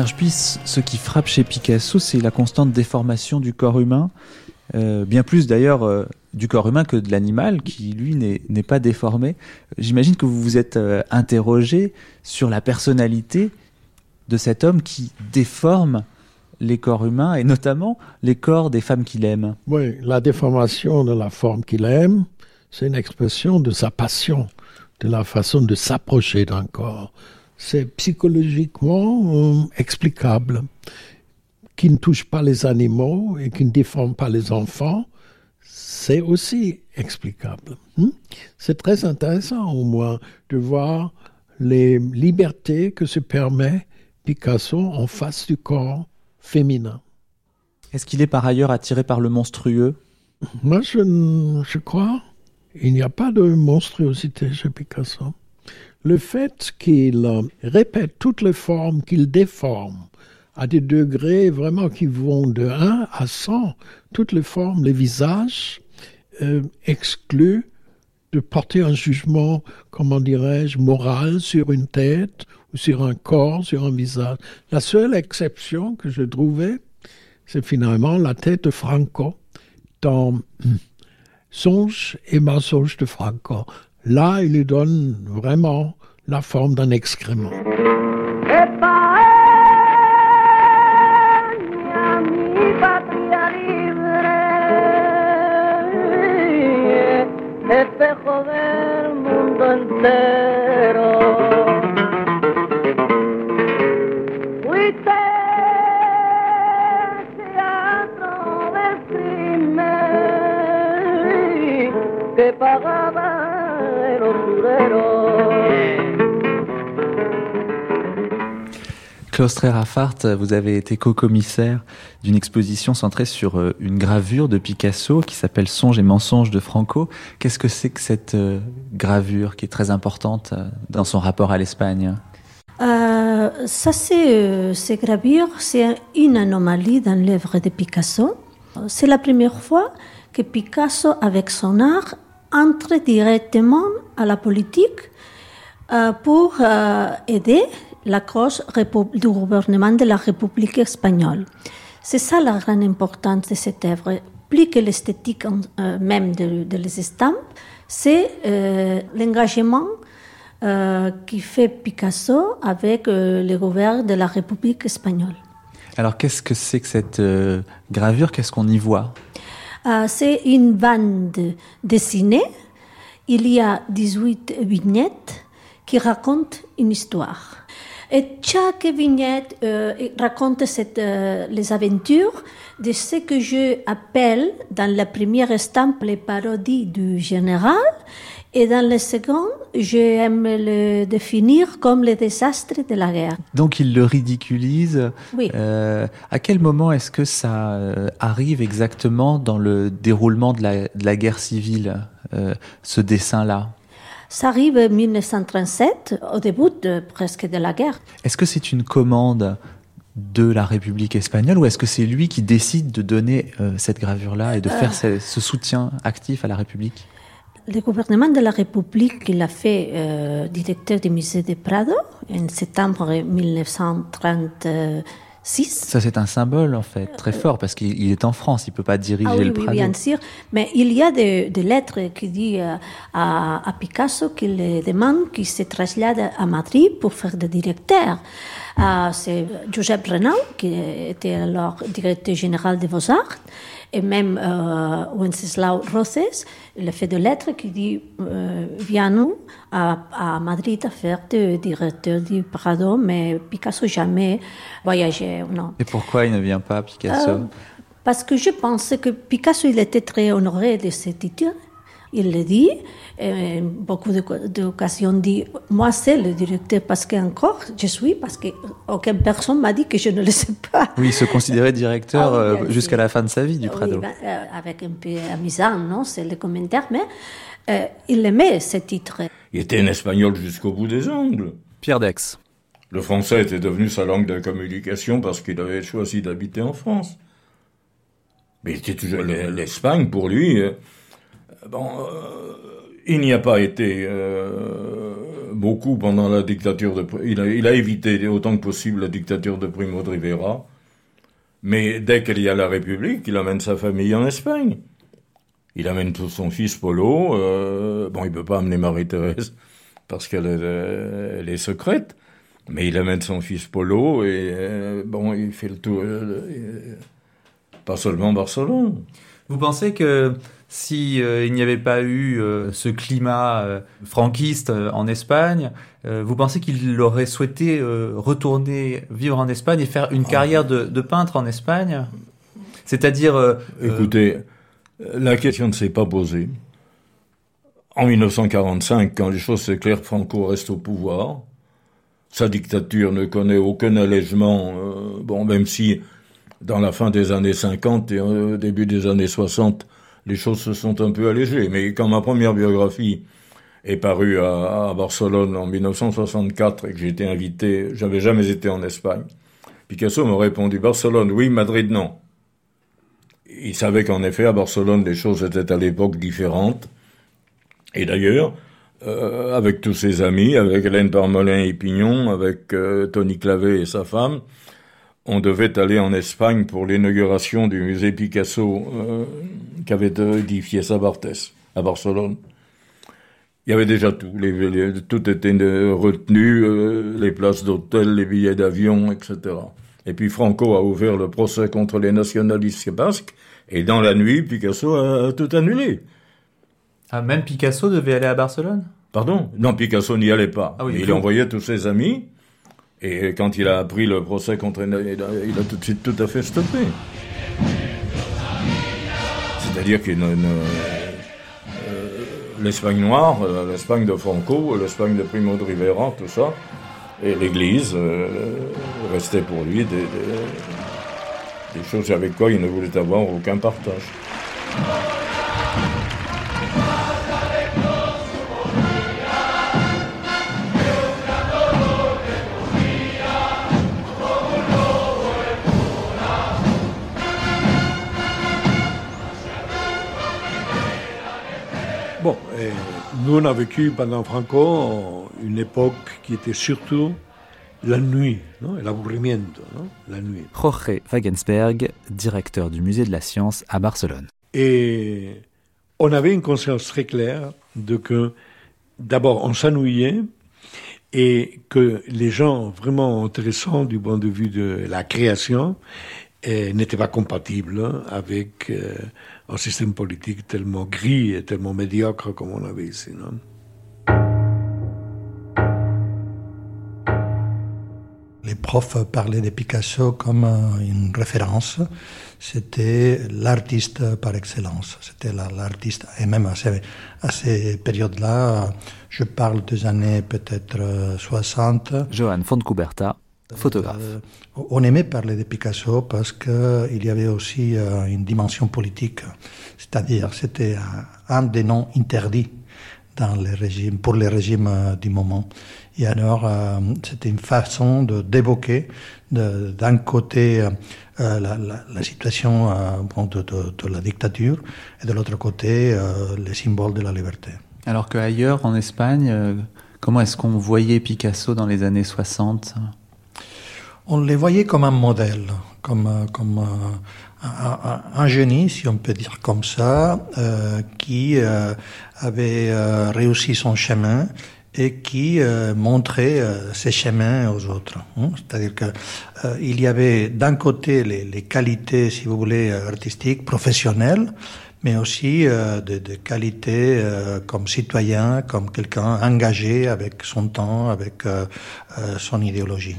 Ce qui frappe chez Picasso, c'est la constante déformation du corps humain, euh, bien plus d'ailleurs euh, du corps humain que de l'animal, qui lui n'est n'est pas déformé. J'imagine que vous vous êtes euh, interrogé sur la personnalité de cet homme qui déforme les corps humains et notamment les corps des femmes qu'il aime. Oui, la déformation de la forme qu'il aime, c'est une expression de sa passion, de la façon de s'approcher d'un corps. C'est psychologiquement euh, explicable. Qui ne touche pas les animaux et qui ne déforme pas les enfants, c'est aussi explicable. Hmm? C'est très intéressant au moins de voir les libertés que se permet Picasso en face du corps féminin. Est-ce qu'il est par ailleurs attiré par le monstrueux? Moi, je, je crois, il n'y a pas de monstruosité chez Picasso. Le fait qu'il euh, répète toutes les formes qu'il déforme à des degrés vraiment qui vont de 1 à 100, toutes les formes, les visages, euh, exclut de porter un jugement, comment dirais-je, moral sur une tête ou sur un corps, sur un visage. La seule exception que je trouvais, c'est finalement la tête de Franco dans Songe et mensonge de Franco. Là, il lui donne vraiment la forme d'un excrément. Klaus Raffart, vous avez été co-commissaire d'une exposition centrée sur euh, une gravure de Picasso qui s'appelle Songes et mensonges de Franco. Qu'est-ce que c'est que cette euh, gravure qui est très importante euh, dans son rapport à l'Espagne? Euh, ça, c'est ces gravures, c'est une anomalie dans l'œuvre de Picasso. C'est la première fois que Picasso, avec son art, entre directement à la politique pour aider la cause répu- du gouvernement de la République espagnole. C'est ça la grande importance de cette œuvre. Plus que l'esthétique euh, même de, de les estampes, c'est euh, l'engagement euh, qui fait Picasso avec euh, le gouvernement de la République espagnole. Alors qu'est-ce que c'est que cette gravure? Qu'est-ce qu'on y voit? C'est une bande dessinée. Il y a 18 vignettes qui racontent une histoire. Et chaque vignette euh, raconte cette, euh, les aventures de ce que je appelle dans la première estampe les parodies du général et dans la seconde, j'aime le définir comme le désastre de la guerre. Donc il le ridiculise. Oui. Euh, à quel moment est-ce que ça arrive exactement dans le déroulement de la, de la guerre civile, euh, ce dessin-là? Ça arrive en 1937, au début de, presque de la guerre. Est-ce que c'est une commande de la République espagnole ou est-ce que c'est lui qui décide de donner euh, cette gravure-là et de Euh. faire ce, ce soutien actif à la République? Le gouvernement de la République, il a fait euh, directeur du musée de Prado en septembre 1936. Ça c'est un symbole en fait très fort parce qu'il il est en France, il peut pas diriger Ah oui, le oui, Prado. bien sûr. Mais il y a des, des lettres qui disent euh, à, à Picasso qu'il demande qu'il se traslade à Madrid pour faire de directeur. Euh, C'est Josep Renau, qui était alors directeur général des Beaux-Arts, et même euh, Wenceslau Roses, il a fait des lettres qui dit euh, Viens-nous à, à Madrid à faire de directeur du Prado, mais Picasso jamais voyagé. Non. Et pourquoi il ne vient pas Picasso? Euh, parce que je pense que Picasso, il était très honoré de ce titre. Il le dit. Et beaucoup de- d'occasions dit Moi, c'est le directeur parce qu'encore, je suis, parce qu'aucune personne m'a dit que je ne le sais pas. Oui, il se considérait directeur Ah oui, euh, jusqu'à la fin de sa vie du Oui, Prado. ben, euh, avec un peu amusant, non C'est le commentaire, mais euh, il aimait ce titre. Il était un espagnol jusqu'au bout des ongles. Pierre Dex. Le français était devenu sa langue de communication parce qu'il avait choisi d'habiter en France. Mais il était toujours l'Espagne pour lui. Bon, euh, il n'y a pas été euh, beaucoup pendant la dictature de. Il a, il a évité autant que possible la dictature de Primo de Rivera. Mais dès qu'il y a la République, il amène sa famille en Espagne. Il amène tout son fils Polo. euh, bon, il peut pas amener Marie-Thérèse parce qu'elle est, secrète. Mais il amène son fils Polo et bon, il fait le tour. pas seulement Barcelone. Vous pensez que si euh, il n'y avait pas eu euh, ce climat euh, franquiste en Espagne, vous pensez qu'il aurait souhaité retourner vivre en Espagne et faire une carrière de, de peintre en Espagne? C'est-à-dire, Écoutez, la question ne s'est pas posée. En 1945, quand les choses s'éclairent, Franco reste au pouvoir. Sa dictature ne connaît aucun allègement, bon, même si dans la fin des années 50 et début des années 60, les choses se sont un peu allégées. Mais quand ma première biographie est parue à, Barcelone en 1964 et que j'ai été invité, j'avais jamais été en Espagne, Picasso m'a répondu Barcelone, oui, Madrid, non. Il savait qu'en effet, à Barcelone, les choses étaient à l'époque différentes. Et d'ailleurs, euh, avec tous ses amis, avec Hélène Parmolin et Pignon, avec euh, Tony Clavet et sa femme, on devait aller en Espagne pour l'inauguration du musée Picasso euh, qu'avait édifié Sabartes à Barcelone. Il y avait déjà tout, les, les- tout était retenu, euh, les places d'hôtel, les billets d'avion, etc. Et puis Franco a ouvert le procès contre les nationalistes basques, et dans la nuit, Picasso a, tout annulé. ah, même Picasso devait aller à Barcelone? Pardon? Non, Picasso n'y allait pas. Ah oui, il envoyé tous ses amis, et quand il a appris le procès contre... Il il a tout de suite tout à fait stoppé. C'est-à-dire ne- euh, L'Espagne noire, euh, l'Espagne de Franco, l'Espagne de Primo de Rivera, tout ça, Et l'Église euh, restait pour lui des, des choses avec quoi il ne voulait avoir aucun partage. Nous on a vécu pendant Franco une époque qui était surtout la nuit, non? l'aburrimiento, non? la nuit. Jorge Wagensberg, directeur du musée de la science à Barcelone. Et on avait une conscience très claire de que d'abord on s'ennuyait et que les gens vraiment intéressants du point de vue de la création eh, n'étaient pas compatibles avec euh, un système politique tellement gris et tellement médiocre comme on avait ici. Non? Les profs parlaient de Picasso comme euh, une référence. C'était l'artiste par excellence. C'était l'artiste, et même à ces, à ces périodes-là, je parle des années peut-être euh, 60. Johan Fontcuberta, photographe. Euh, on aimait parler de Picasso parce qu'il y avait aussi euh, une dimension politique. C'est-à-dire, c'était un, un des noms interdits dans les régimes, pour les régimes euh, du moment. Et alors, euh, c'était une façon de d'évoquer d'un côté euh, la, la, la, situation euh, de, de, de, la dictature et de l'autre côté euh, les symboles de la liberté. Alors qu'ailleurs, en Espagne, euh, comment est-ce qu'on voyait Picasso dans les années 60 On les voyait comme un modèle, comme, un, génie, si on peut dire comme ça, euh, qui euh, avait euh, réussi son chemin et qui montrait ses chemins aux autres. Hein. C'est-à-dire que euh, il y avait d'un côté les, les, qualités, si vous voulez, artistiques, professionnelles, mais aussi euh, de, de, qualités euh, comme citoyen, comme quelqu'un engagé avec son temps, avec son idéologie.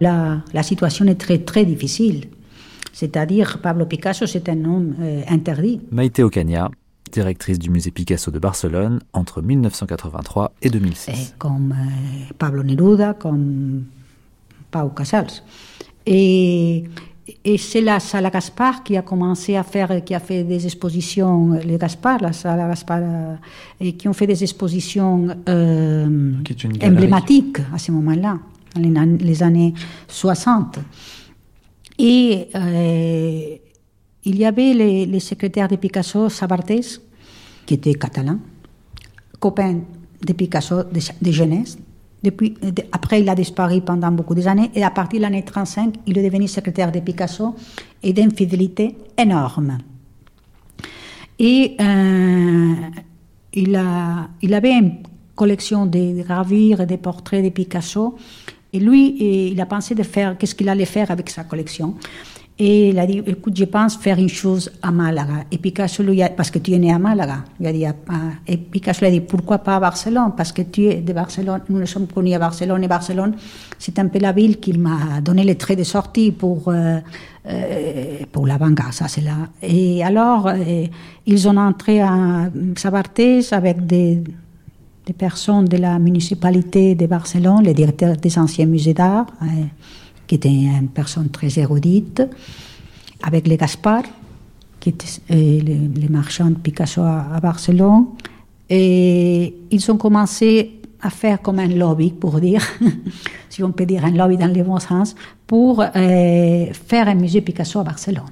La, la situation est très très difficile. C'est-à-dire, Pablo Picasso, c'est un homme euh, interdit. Maite Ocaña, directrice du musée Picasso de Barcelone entre 1983 et 2006. Et comme euh, Pablo Neruda, comme Pau Casals. Et, et c'est la Sala Gaspard qui a commencé à faire, qui a fait des expositions, les Gaspard, la Sala Gaspard, euh, et qui ont fait des expositions euh, emblématiques à ce moment-là, dans les, les années 60. Et euh, il y avait les, les, secrétaires de Picasso, Sabartés, qui était catalan, copain de Picasso de, de jeunesse. De, après, il a disparu pendant beaucoup d'années et à partir de l'année 35, il est devenu secrétaire de Picasso et d'une fidélité énorme. Et euh, il, a, il avait une collection de gravures et de portraits de Picasso et lui, il a pensé de faire, qu'est-ce qu'il allait faire avec sa collection? Et il a dit, écoute, je pense faire une chose à Malaga. Et Picasso lui a, parce que tu es né à Malaga. Il a dit, et Picasso lui a dit, pourquoi pas à Barcelone? Parce que tu es de Barcelone. Nous nous sommes connus à Barcelone. Et Barcelone, c'est un peu la ville qui m'a donné les traits de sortie pour, euh, euh, pour la banque. Ça, c'est là. Et alors, euh, ils ont entré à Sabartés avec des, des personnes de la municipalité de Barcelone, le directeur des anciens musées d'art, euh, qui était une personne très érudite, avec les Gaspard, euh, les, marchands de Picasso à, à, Barcelone. Et ils ont commencé à faire comme un lobby, pour dire, si on peut dire un lobby dans le bon sens, pour euh, faire un musée Picasso à Barcelone.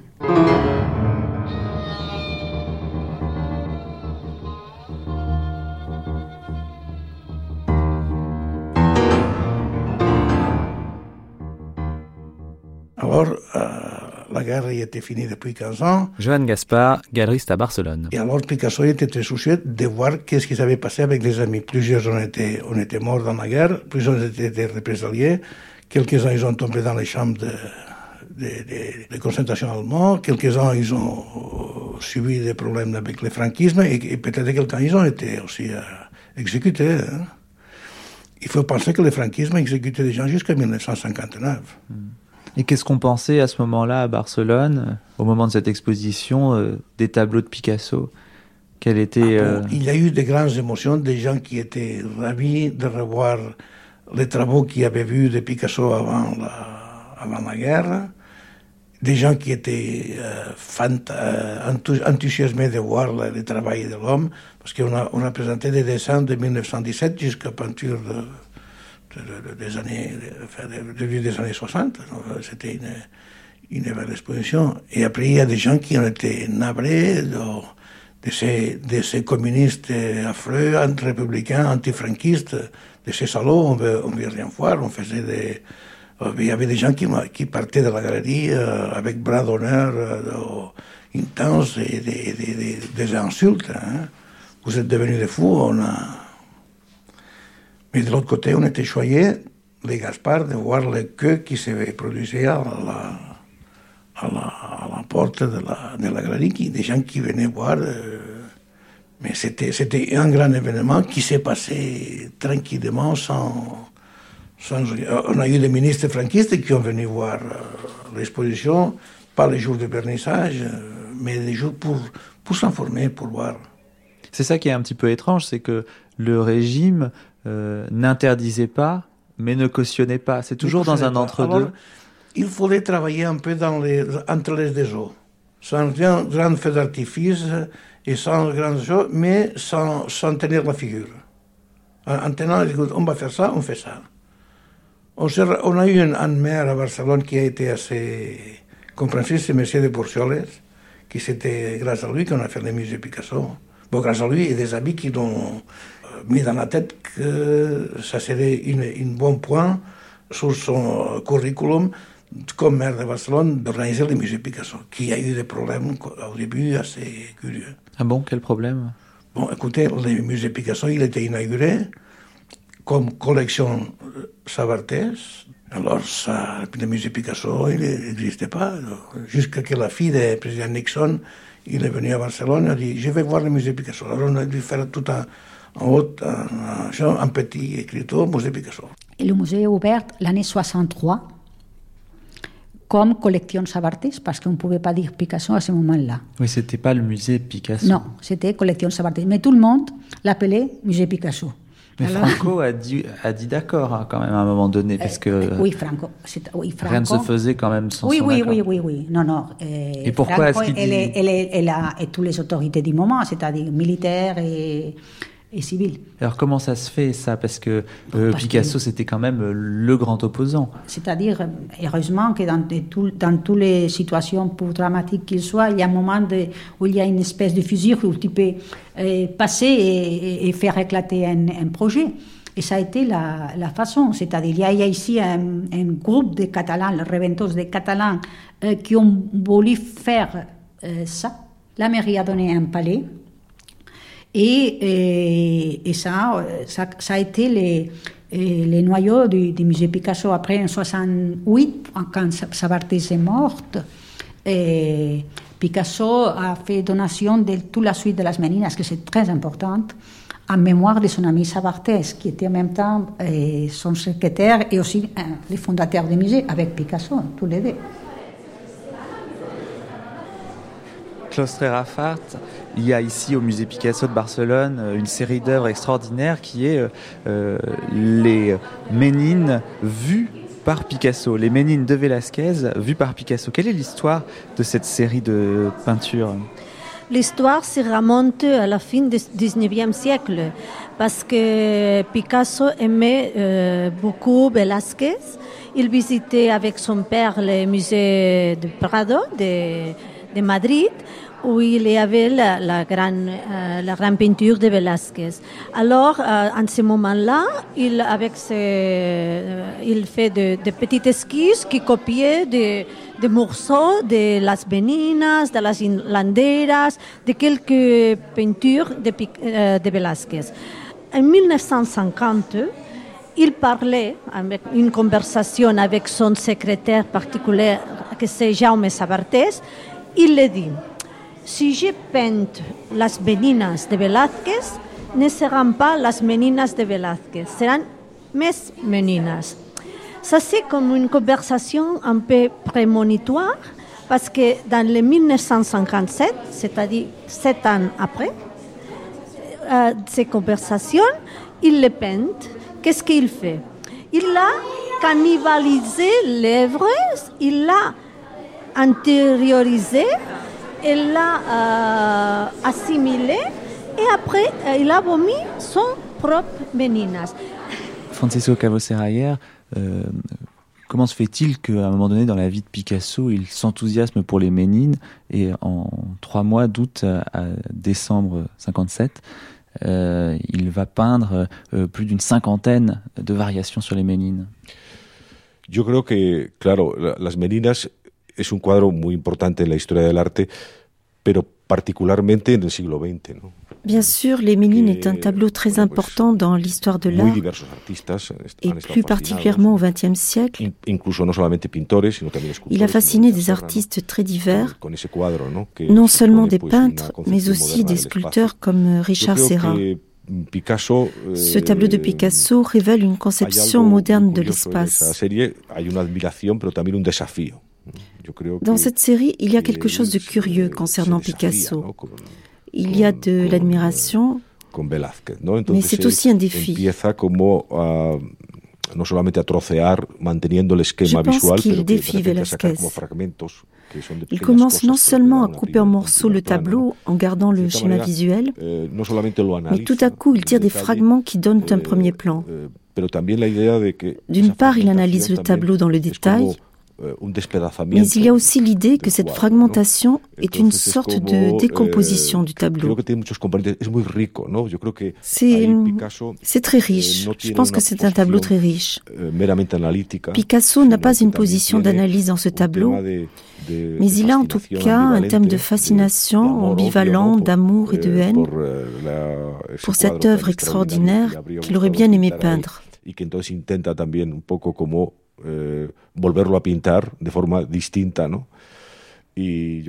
Alors, euh, la guerre était finie depuis 15 ans. Johan Gaspard, galeriste à Barcelone. Et alors Picasso était très soucieux de voir qu'est-ce qui s'avait passé avec les amis. Plusieurs ont été, ont été morts dans la guerre, plusieurs ont été représaillés, quelques-uns ils ont tombé dans les chambres de, de, de, de concentration allemands, quelques-uns ils ont subi des problèmes avec le franquisme et, et peut-être quelques-uns ils ont été aussi euh, exécutés. Hein. Il faut penser que le franquisme exécutait des gens jusqu'en 1959. Mm. Et qu'est-ce qu'on pensait à ce moment-là à Barcelone, au moment de cette exposition, euh, des tableaux de Picasso? Quelle était. Ah bon, Il y a eu de grandes émotions, des gens qui étaient ravis de revoir les travaux qu'ils avaient vus de Picasso avant la, avant la guerre, des gens qui étaient euh, fant- euh, enthousiasmés de voir le, le travail de l'homme, parce qu'on a, on a présenté des dessins de 1917 jusqu'à peinture de- des années, début des années 60. Donc, C'était une, une belle exposition. Et après, il y a des gens qui ont été navrés de, de ces, de ces communistes affreux, anti-républicains, anti-franquistes, de ces salons, on ne veut, rien voir, on faisait des... euh, Il y avait des gens qui, qui partaient de la galerie euh, avec bras d'honneur euh, intenses et des- des insultes. hein. Vous êtes devenus des fous, on a... Mais de l'autre côté, on était choyés, les Gaspard, de voir le queue qui se produisait à la, à la, porte de la, de la galerie, des gens qui venaient voir. euh, mais c'était, un grand événement qui s'est passé tranquillement, sans, sans... On a eu des ministres franquistes qui ont venu voir euh, l'exposition, pas les jours de vernissage, euh, mais les jours pour, pour s'informer, pour voir. C'est ça qui est un petit peu étrange, c'est que le régime euh, n'interdisait pas, mais ne cautionnait pas. C'est toujours dans un entre-deux. Il fallait travailler un peu dans les, entre les deux eaux, sans grand, grand feu d'artifice et sans grand chose, mais sans, sans tenir la figure. En, en tenant, on va faire ça, on fait ça. On, a eu un, un maire à Barcelone qui a été assez compréhensif, c'est M. de Porcioles, qui c'était grâce à lui qu'on a fait le musée Picasso. Bon, grâce à lui et des amis qui l'ont euh, mis dans la tête que ça serait une bon point sur son curriculum comme maire de Barcelone d'organiser le musée Picasso, qui a eu des problèmes au début assez curieux. Ah bon, quel problème? Bon, écoutez, le musée Picasso, il était inauguré comme collection Sabartés. Alors, ça, le musée Picasso, il n'existait pas. Jusqu'à que la fille du président Nixon, il est venu à Barcelone, il a dit, je vais voir le musée Picasso. Alors, on a dû faire tout un, en haut, un, un, un petit écriteau, musée Picasso. Et le musée est ouvert l'année 63 comme collection Sabartés, parce qu'on ne pouvait pas dire Picasso à ce moment-là. Oui, c'était pas le musée Picasso. Non, c'était collection Sabartés. Mais tout le monde l'appelait musée Picasso. Mais Alors- Franco a dit, a dit d'accord hein, quand même à un moment donné, parce que Euh, oui, Franco. Oui, Franco. rien ne se faisait quand même sans oui, son oui, accord. oui, oui, oui. Non, non. euh, Et pourquoi Franco, est-ce qu'il dit- elle a, et toutes les autorités du moment, c'est-à-dire militaires et, et. Alors comment ça se fait ça? Parce que euh, parce Picasso que- c'était quand même euh, le grand opposant. C'est-à-dire, heureusement que dans, de tout- dans toutes les situations, pour dramatiques qu'ils soient, il y a un moment de- où il y a une espèce de fusure où tu peux euh, passer et, faire éclater un, un projet. Et ça a été la, la façon. C'est-à-dire, il y a, il y a ici un, un groupe de Catalans, les Reventos de Catalans, euh, qui ont voulu faire ça. La mairie a donné un palais. Et, ça, euh, ça, a été les, et les noyaux du, musée Picasso. Après, en 68, quand Sabartés est morte, et Picasso a fait donation de toute la suite de las Meninas, que c'est très importante, en mémoire de son ami Sabartés, qui était en même temps euh, son secrétaire et aussi euh, le fondateur du musée, avec Picasso, tous les deux. Rafart, il y a ici au musée Picasso de Barcelone euh, une série d'œuvres extraordinaires qui est euh, euh, les Ménines vues par Picasso, les Ménines de Velázquez vues par Picasso. Quelle est l'histoire de cette série de peintures? L'histoire se remonte à la fin du 19e siècle parce que Picasso aimait beaucoup Velázquez. Il visitait avec son père le musée de Prado de Madrid où il y avait la, grande, euh, la grande peinture de Velázquez. Alors, euh, en ce moment-là, il, avec ses, euh, il fait de, petites esquisses qui copiaient des de morceaux de las Meninas, de las Inlanderas, de quelques peintures de, de Velázquez. En 1950, il parlait avec une conversation avec son secrétaire particulier, que c'est Jaume Sabartés. Il le dit si je peins las Meninas de Velázquez, ne seront pas las Meninas de Velázquez, seront mes Meninas. Ça, c'est comme une conversation un peu prémonitoire, parce que dans le 1957, c'est-à-dire sept ans après, euh, ces conversations, il les peint. Qu'est-ce qu'il fait? Il a cannibalisé l'œuvre, il l'a intériorisé, il l'a euh, assimilé et après euh, il a vomi son propre Meninas. Francisco Cabo Serrayer, euh, comment se fait-il qu'à un moment donné dans la vie de Picasso, il s'enthousiasme pour les Ménines et en trois mois d'août à décembre 57, euh, il va peindre euh, plus d'une cinquantaine de variations sur les Ménines? Yo creo que, claro, la- Las Meninas es un cuadro muy importante en la historia del arte, pero particularmente en el siglo XX, ¿no? Bien sûr, Les Ménines est un tableau très important dans l'histoire de l'art et plus particulièrement au XXe siècle. Il a fasciné des artistes très divers, non seulement des peintres, mais aussi des sculpteurs comme euh, Richard Serra. Picasso, Ce eh, tableau de Picasso révèle une conception moderne de l'espace. Dans cette série, il y a quelque chose de curieux concernant Picasso. Il y a de l'admiration. Mais c'est aussi un défi. empieza como a no solamente a trocear manteniendo el Je esquema pense visual, qu'il pero que de défie repente a sacar Velázquez. como fragmentos que son de Il commence non seulement à couper en morceaux le tableau en gardant le schéma manera, visuel, eh, no mais tout à coup il tire des fragments qui donnent un premier plan. eh, D'une part, il analyse le tableau dans le détail, eh, mais despedazamiento il y a aussi l'idée que cette fragmentation est une sorte de décomposition eh, du tableau. C'est très eh, riche. Je pense que c'est un tableau très riche. eh, Picasso n'a pas une position d'analyse dans ce tableau, mais il a en tout cas un thème de fascination ambivalent, d'amour et de haine pour cette œuvre extraordinaire qu'il aurait bien aimé peindre. Eh, volverlo a pintar de forma distinta,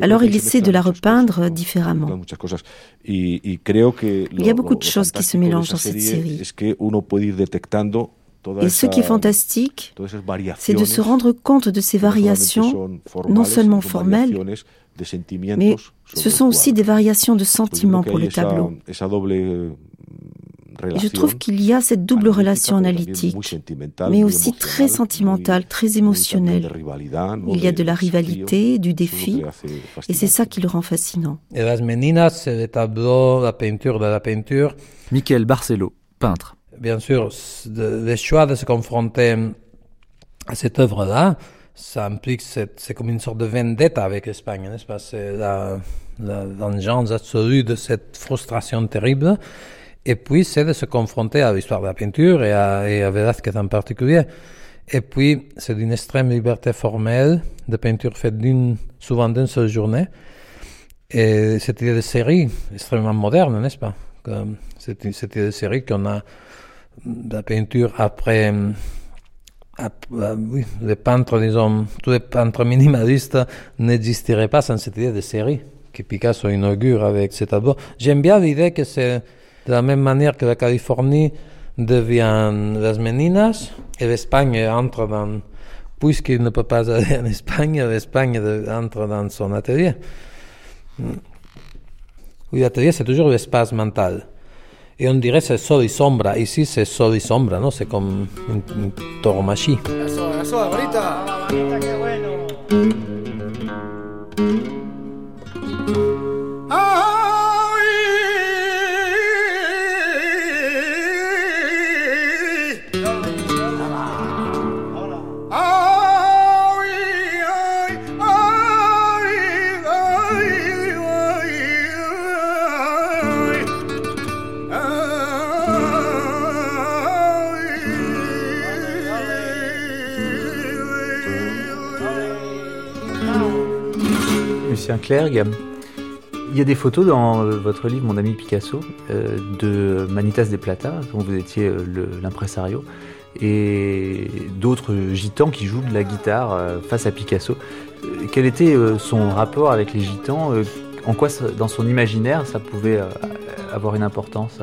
Alors il essaie de la repeindre différemment. Il y a beaucoup de choses qui se mélangent dans cette série. Et ce qui est fantastique, c'est de se rendre compte de ces variations, non seulement formelles, mais ce sont aussi des variations de sentiments pour le tableau. esa doble eh, Et je trouve qu'il y a cette double relation analytique, mais aussi très sentimentale, très émotionnelle. Il y a de la rivalité, du défi, et c'est ça qui le rend fascinant. Et Las Meninas, c'est le tableau, la peinture de la peinture. Michael Barcelo, peintre. Bien sûr, le choix de se confronter à cette œuvre-là, ça implique, c'est comme une sorte de vendetta avec l'Espagne, n'est-ce pas? C'est la, la vengeance absolue de cette frustration terrible. Et puis, c'est de se confronter à l'histoire de la peinture et à, et à en particulier. Et puis, c'est d'une extrême liberté formelle, de peinture faite d'une, souvent d'une seule journée. Et cette idée de série, extrêmement moderne, n'est-ce pas? Comme Cette, cette idée de série qu'on a la peinture après, euh, oui, les peintres, disons, tous les peintres minimalistes n'existeraient pas sans cette idée de série que Picasso inaugure avec ce tableau. J'aime bien l'idée que c'est de la même manière que la Californie devient Las Meninas et l'Espagne entre dans, puisqu'il ne peut pas aller en Espagne, l'Espagne entre dans son atelier. Oui, l'atelier, c'est toujours l'espace mental. Et on dirait c'est sol y sombra. Ici, c'est sol y sombra, ¿no? C'est comme une, une tauromachie. Eso, eso, ahorita. Lucien Clergue, il y a des photos dans euh, votre livre Mon ami Picasso euh, de Manitas de Plata, dont vous étiez euh, l'impresario, et d'autres gitans qui jouent de la guitare face à Picasso. Quel était son rapport avec les gitans En quoi, dans son imaginaire, ça pouvait avoir une importance?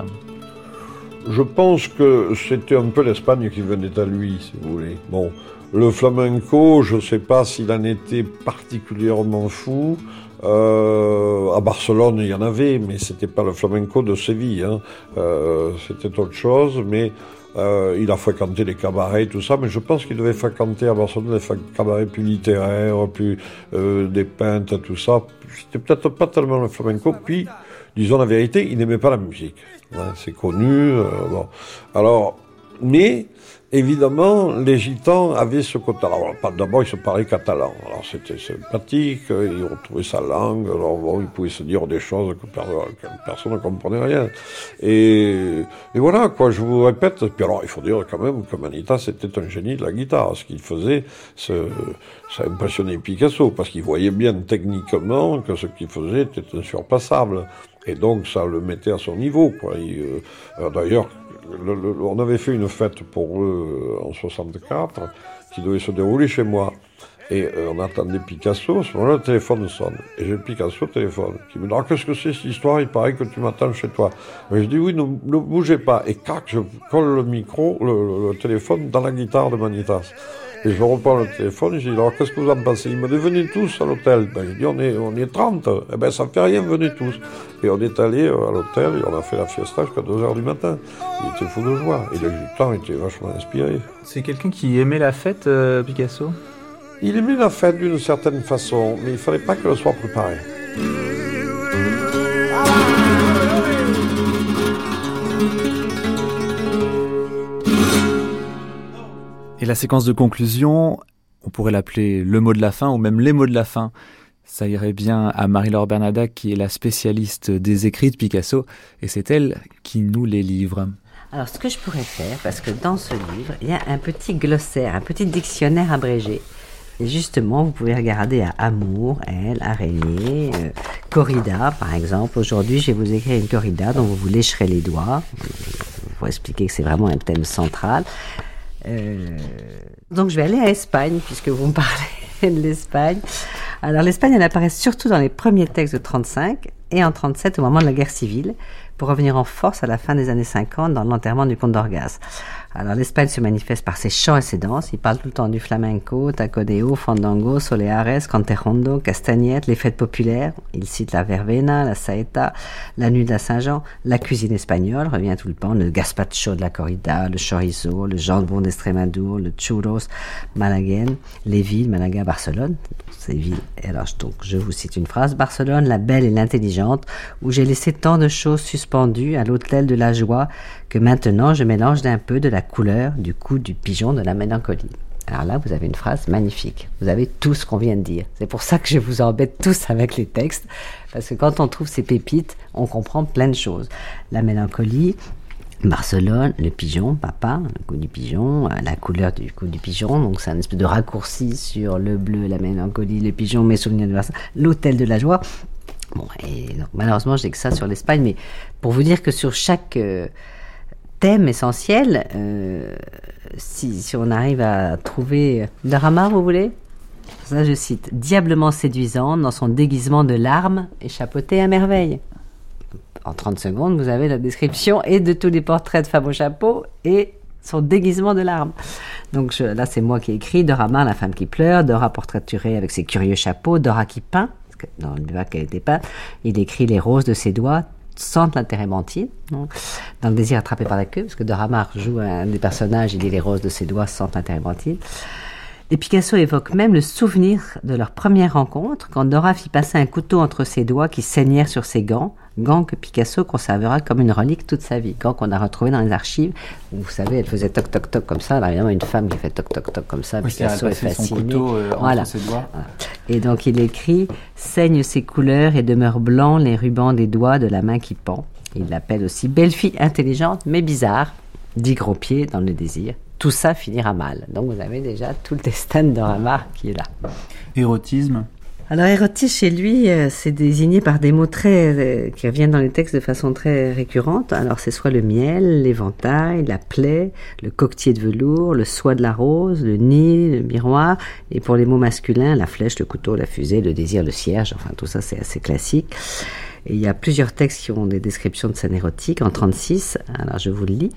Je pense que c'était un peu l'Espagne qui venait à lui, si vous voulez. Bon, le flamenco, je ne sais pas s'il en était particulièrement fou. Euh, à Barcelone, il y en avait, mais c'était pas le flamenco de Séville. Hein. Euh, c'était autre chose, mais euh, il a fréquenté les cabarets, tout ça, mais je pense qu'il devait fréquenter à Barcelone des cabarets plus littéraires, plus euh, des peintres, tout ça. C'était peut-être pas tellement le flamenco. Puis, disons la vérité, il n'aimait pas la musique. Hein, c'est connu. Euh, bon. Alors, mais Évidemment, les gitans avaient ce côté. Alors, d'abord, ils se parlaient catalan. Alors, c'était sympathique, ils retrouvaient sa langue. Alors, bon, ils pouvaient se dire des choses que personne ne comprenait rien. Et, et, voilà, quoi, je vous répète. Puis alors, il faut dire quand même que Manita, c'était un génie de la guitare. Ce qu'il faisait, ça impressionnait Picasso, parce qu'il voyait bien techniquement que ce qu'il faisait était insurpassable. Et donc, ça le mettait à son niveau, quoi. Euh, D'ailleurs, on avait fait une fête pour eux euh, en 64 qui devait se dérouler chez moi. Et euh, on attendait Picasso, ce moment-là, le téléphone sonne. Et j'ai Picasso au téléphone, qui me dit ah, Qu'est-ce que c'est cette histoire? Il paraît que tu m'attends chez toi. Je dis Oui, ne, bougez pas. Et crac, je colle le micro, le, téléphone dans la guitare de Manitas. Et je reprends le téléphone, je dis alors qu'est-ce que vous en pensez? Il me dit venez tous à l'hôtel. Ben, je dis on est, on est 30. Eh ben ça fait rien, venez tous. Et on est allé euh, à l'hôtel et on a fait la fiesta jusqu'à 2h du matin. Il était fou de joie. Et le temps était vachement inspiré. C'est quelqu'un qui aimait la fête, euh, Picasso? Il aimait la fête d'une certaine façon, mais il fallait pas qu'elle soit préparée. La séquence de conclusion, on pourrait l'appeler le mot de la fin ou même les mots de la fin. Ça irait bien à Marie-Laure Bernadac qui est la spécialiste des écrits de Picasso et c'est elle qui nous les livre. Alors ce que je pourrais faire, parce que dans ce livre, il y a un petit glossaire, un petit dictionnaire abrégé. Et justement, vous pouvez regarder à amour, elle, araignée, euh, corrida par exemple. Aujourd'hui, je vais vous écrire une corrida dont vous vous lécherez les doigts pour expliquer que c'est vraiment un thème central. Euh, donc je vais aller à Espagne, puisque vous me parlez de l'Espagne. Alors l'Espagne, elle apparaît surtout dans les premiers textes de 35 et en 37 au moment de la guerre civile, pour revenir en force à la fin des années 50 dans l'enterrement du comte d'Orgaz. Alors l'Espagne se manifeste par ses chants et ses danses. Il parle tout le temps du flamenco, tacodeo, fandango, soleares, canterondo, castagnette, les fêtes populaires. Il cite la verbena, la saeta, la nuit de la Saint-Jean, la cuisine espagnole, revient tout le temps, le gazpacho de la corrida, le chorizo, le jambon d'Estremadure, le churros malaguène, les villes, Malaga, Barcelone, ces villes. Alors donc je vous cite une phrase, Barcelone, la belle et l'intelligente, où j'ai laissé tant de choses suspendues à l'hôtel de la joie que maintenant je mélange d'un peu de la couleur, du coup, du pigeon, de la mélancolie. Alors là, vous avez une phrase magnifique. Vous avez tout ce qu'on vient de dire. C'est pour ça que je vous embête tous avec les textes, parce que quand on trouve ces pépites, on comprend plein de choses. La mélancolie, Barcelone, le pigeon, papa, le coup du pigeon, euh, la couleur du coup du pigeon, donc c'est un espèce de raccourci sur le bleu, la mélancolie, le pigeon, mes souvenirs de Barcelone, l'hôtel de la joie. Bon, et donc, malheureusement, j'ai que ça sur l'Espagne, mais pour vous dire que sur chaque euh, thème essentiel, euh, si, si, on arrive à trouver drama, vous voulez? Ça, je cite Diablement séduisant dans son déguisement de larmes et chapeauté à merveille. En 30 secondes, vous avez la description et de tous les portraits de femmes au chapeau et son déguisement de larmes. Donc là, c'est moi qui écris Dora la femme qui pleure, Dora portraiturée avec ses curieux chapeaux, Dora qui peint, parce que dans le bivouac qu'elle était peinte, il décrit les roses de ses doigts, sentent la térébenthine, dans le désir attrapé par la queue, parce que Dora joue un des personnages, il dit les roses de ses doigts sentent térébenthine. Et Picasso évoque même le souvenir de leur première rencontre, quand Dora fit passer un couteau entre ses doigts qui saignèrent sur ses gants, gants que Picasso conservera comme une relique toute sa vie, gants qu'on a retrouvés dans les archives. Vous savez, elle faisait toc toc toc comme ça. Alors évidemment, une femme qui fait toc toc toc comme ça, Picasso est fasciné. Son couteau, euh, voilà. Ses doigts. Et donc il écrit Saignent ses couleurs et demeurent blancs les rubans des doigts de la main qui pend. Il l'appelle aussi belle fille intelligente mais bizarre, dit gros pied dans le désir. Tout ça finira mal. Donc vous avez déjà tout le destin de Ramar qui est là. Érotisme alors érotisme chez lui, euh, c'est désigné par des mots très euh, qui reviennent dans les textes de façon très récurrente. Alors c'est soit le miel, l'éventail, la plaie, le coquetier de velours, le soie de la rose, le nid, le miroir, et pour les mots masculins, la flèche, le couteau, la fusée, le désir, le cierge. Enfin tout ça c'est assez classique. Et il y a plusieurs textes qui ont des descriptions de scènes érotiques. En 36, alors je vous le lis.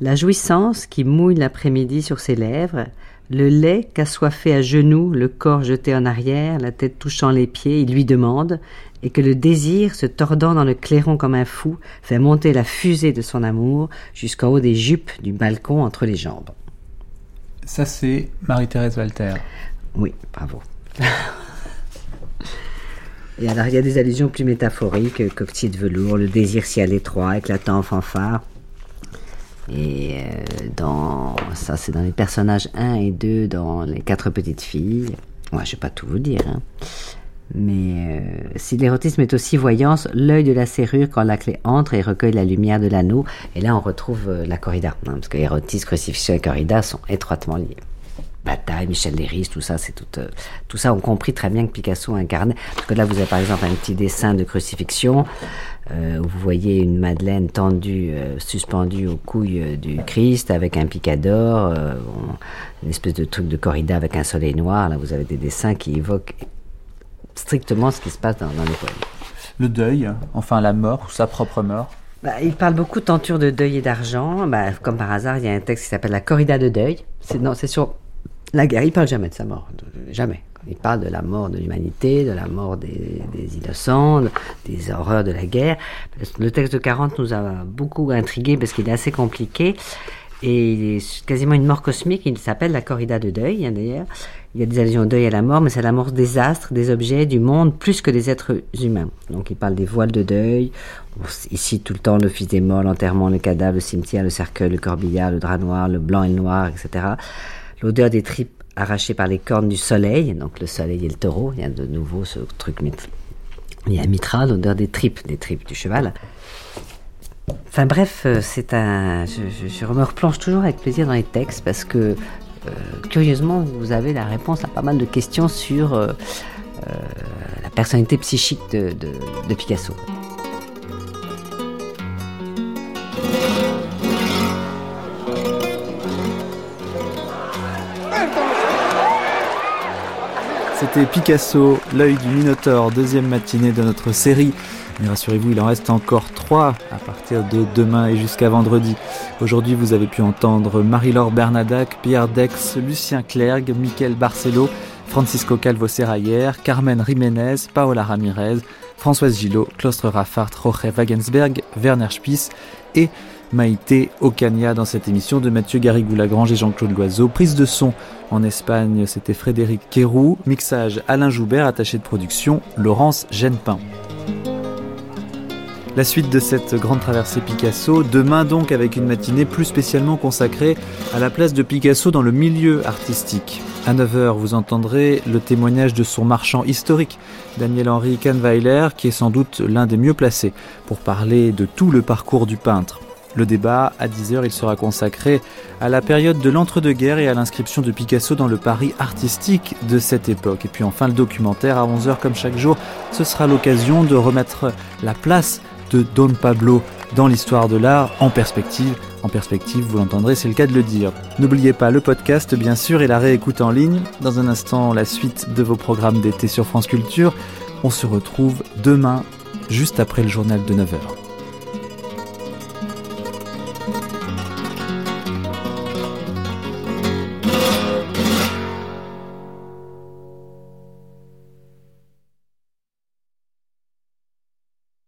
La jouissance qui mouille l'après-midi sur ses lèvres, le lait qu'assoiffé à genoux, le corps jeté en arrière, la tête touchant les pieds, il lui demande, et que le désir, se tordant dans le clairon comme un fou, fait monter la fusée de son amour jusqu'en haut des jupes du balcon entre les jambes. Ça, c'est Marie-Thérèse Walter. Oui, bravo. Et alors, il y a des allusions plus métaphoriques, coquetier de velours, le désir si à l'étroit, éclatant en fanfare. Et euh, dans ça, c'est dans les personnages 1 et 2, dans les quatre petites filles. Moi, je vais pas tout vous dire. hein. Mais euh, si l'érotisme est aussi voyance, l'œil de la serrure quand la clé entre et recueille la lumière de l'anneau. Et là, on retrouve euh, la corrida. hein, parce que érotisme, crucifixion et corrida sont étroitement liés. Bataille, Michel Léris, tout ça, c'est tout, tout ça, on compris très bien que Picasso incarnait. Parce que là, vous avez par exemple un petit dessin de crucifixion euh, où vous voyez une Madeleine tendue, euh, suspendue aux couilles euh, du Christ avec un picador, euh, une espèce de truc de corrida avec un soleil noir. Là, vous avez des dessins qui évoquent strictement ce qui se passe dans, dans les poèmes. Le deuil, enfin la mort, ou sa propre mort. Bah, il parle beaucoup de tenture de deuil et d'argent. Bah, comme par hasard, il y a un texte qui s'appelle La corrida de deuil. C'est, non, c'est sur la guerre. Il parle jamais de sa mort. jamais. Il parle de la mort de l'humanité, de la mort des, innocents, de- des horreurs de la guerre. Le texte de 40 nous a beaucoup intrigués parce qu'il est assez compliqué. Et il est quasiment une mort cosmique. Il s'appelle la corrida de deuil, hein, d'ailleurs. Il y a des allusions au deuil et à la mort, mais c'est la mort des astres, des objets, du monde, plus que des êtres humains. Donc il parle des voiles de deuil. Cite tout le temps le fils des morts, l'enterrement, le cadavre, le cimetière, le cercueil, le corbillard, le drap noir, le blanc et le noir, etc. L'odeur des tripes arrachées par les cornes du soleil. Donc le soleil et le taureau. Il y a de nouveau ce truc. Il y a Mitra, l'odeur des tripes, des tripes du cheval. Enfin bref, euh, c'est un. Je, me replonge toujours avec plaisir dans les textes parce que euh, curieusement, vous avez la réponse à pas mal de questions sur euh, la personnalité psychique de- de Picasso. C'était Picasso, l'œil du Minotaure, deuxième matinée de notre série. Mais rassurez-vous, il en reste encore trois à partir de demain et jusqu'à vendredi. Aujourd'hui, vous avez pu entendre Marie-Laure Bernadac, Pierre Dex, Lucien Clergue, Michael Barcelo, Francisco Calvo Serrayer, Carmen Jiménez, Paola Ramirez, Françoise Gillot, Claustre Raffart, Jorge Wagensberg, Werner Spies et Maïté Ocania dans cette émission de Mathieu Garrigou-Lagrange et Jean-Claude Loiseau. Prise de son en Espagne, c'était Frédéric Quérou. Mixage Alain Joubert, attaché de production Laurence Genepin. La suite de cette grande traversée Picasso, demain donc avec une matinée plus spécialement consacrée à la place de Picasso dans le milieu artistique. À 9h, vous entendrez le témoignage de son marchand historique, Daniel-Henri Kahnweiler, qui est sans doute l'un des mieux placés pour parler de tout le parcours du peintre. Le débat, à 10h, il sera consacré à la période de l'entre-deux-guerres et à l'inscription de Picasso dans le Paris artistique de cette époque. Et puis enfin, le documentaire, à 11h comme chaque jour, ce sera l'occasion de remettre la place de Don Pablo dans l'histoire de l'art en perspective. En perspective, vous l'entendrez, c'est le cas de le dire. N'oubliez pas le podcast, bien sûr, et la réécoute en ligne. Dans un instant, la suite de vos programmes d'été sur France Culture. On se retrouve demain, juste après le journal de 9h.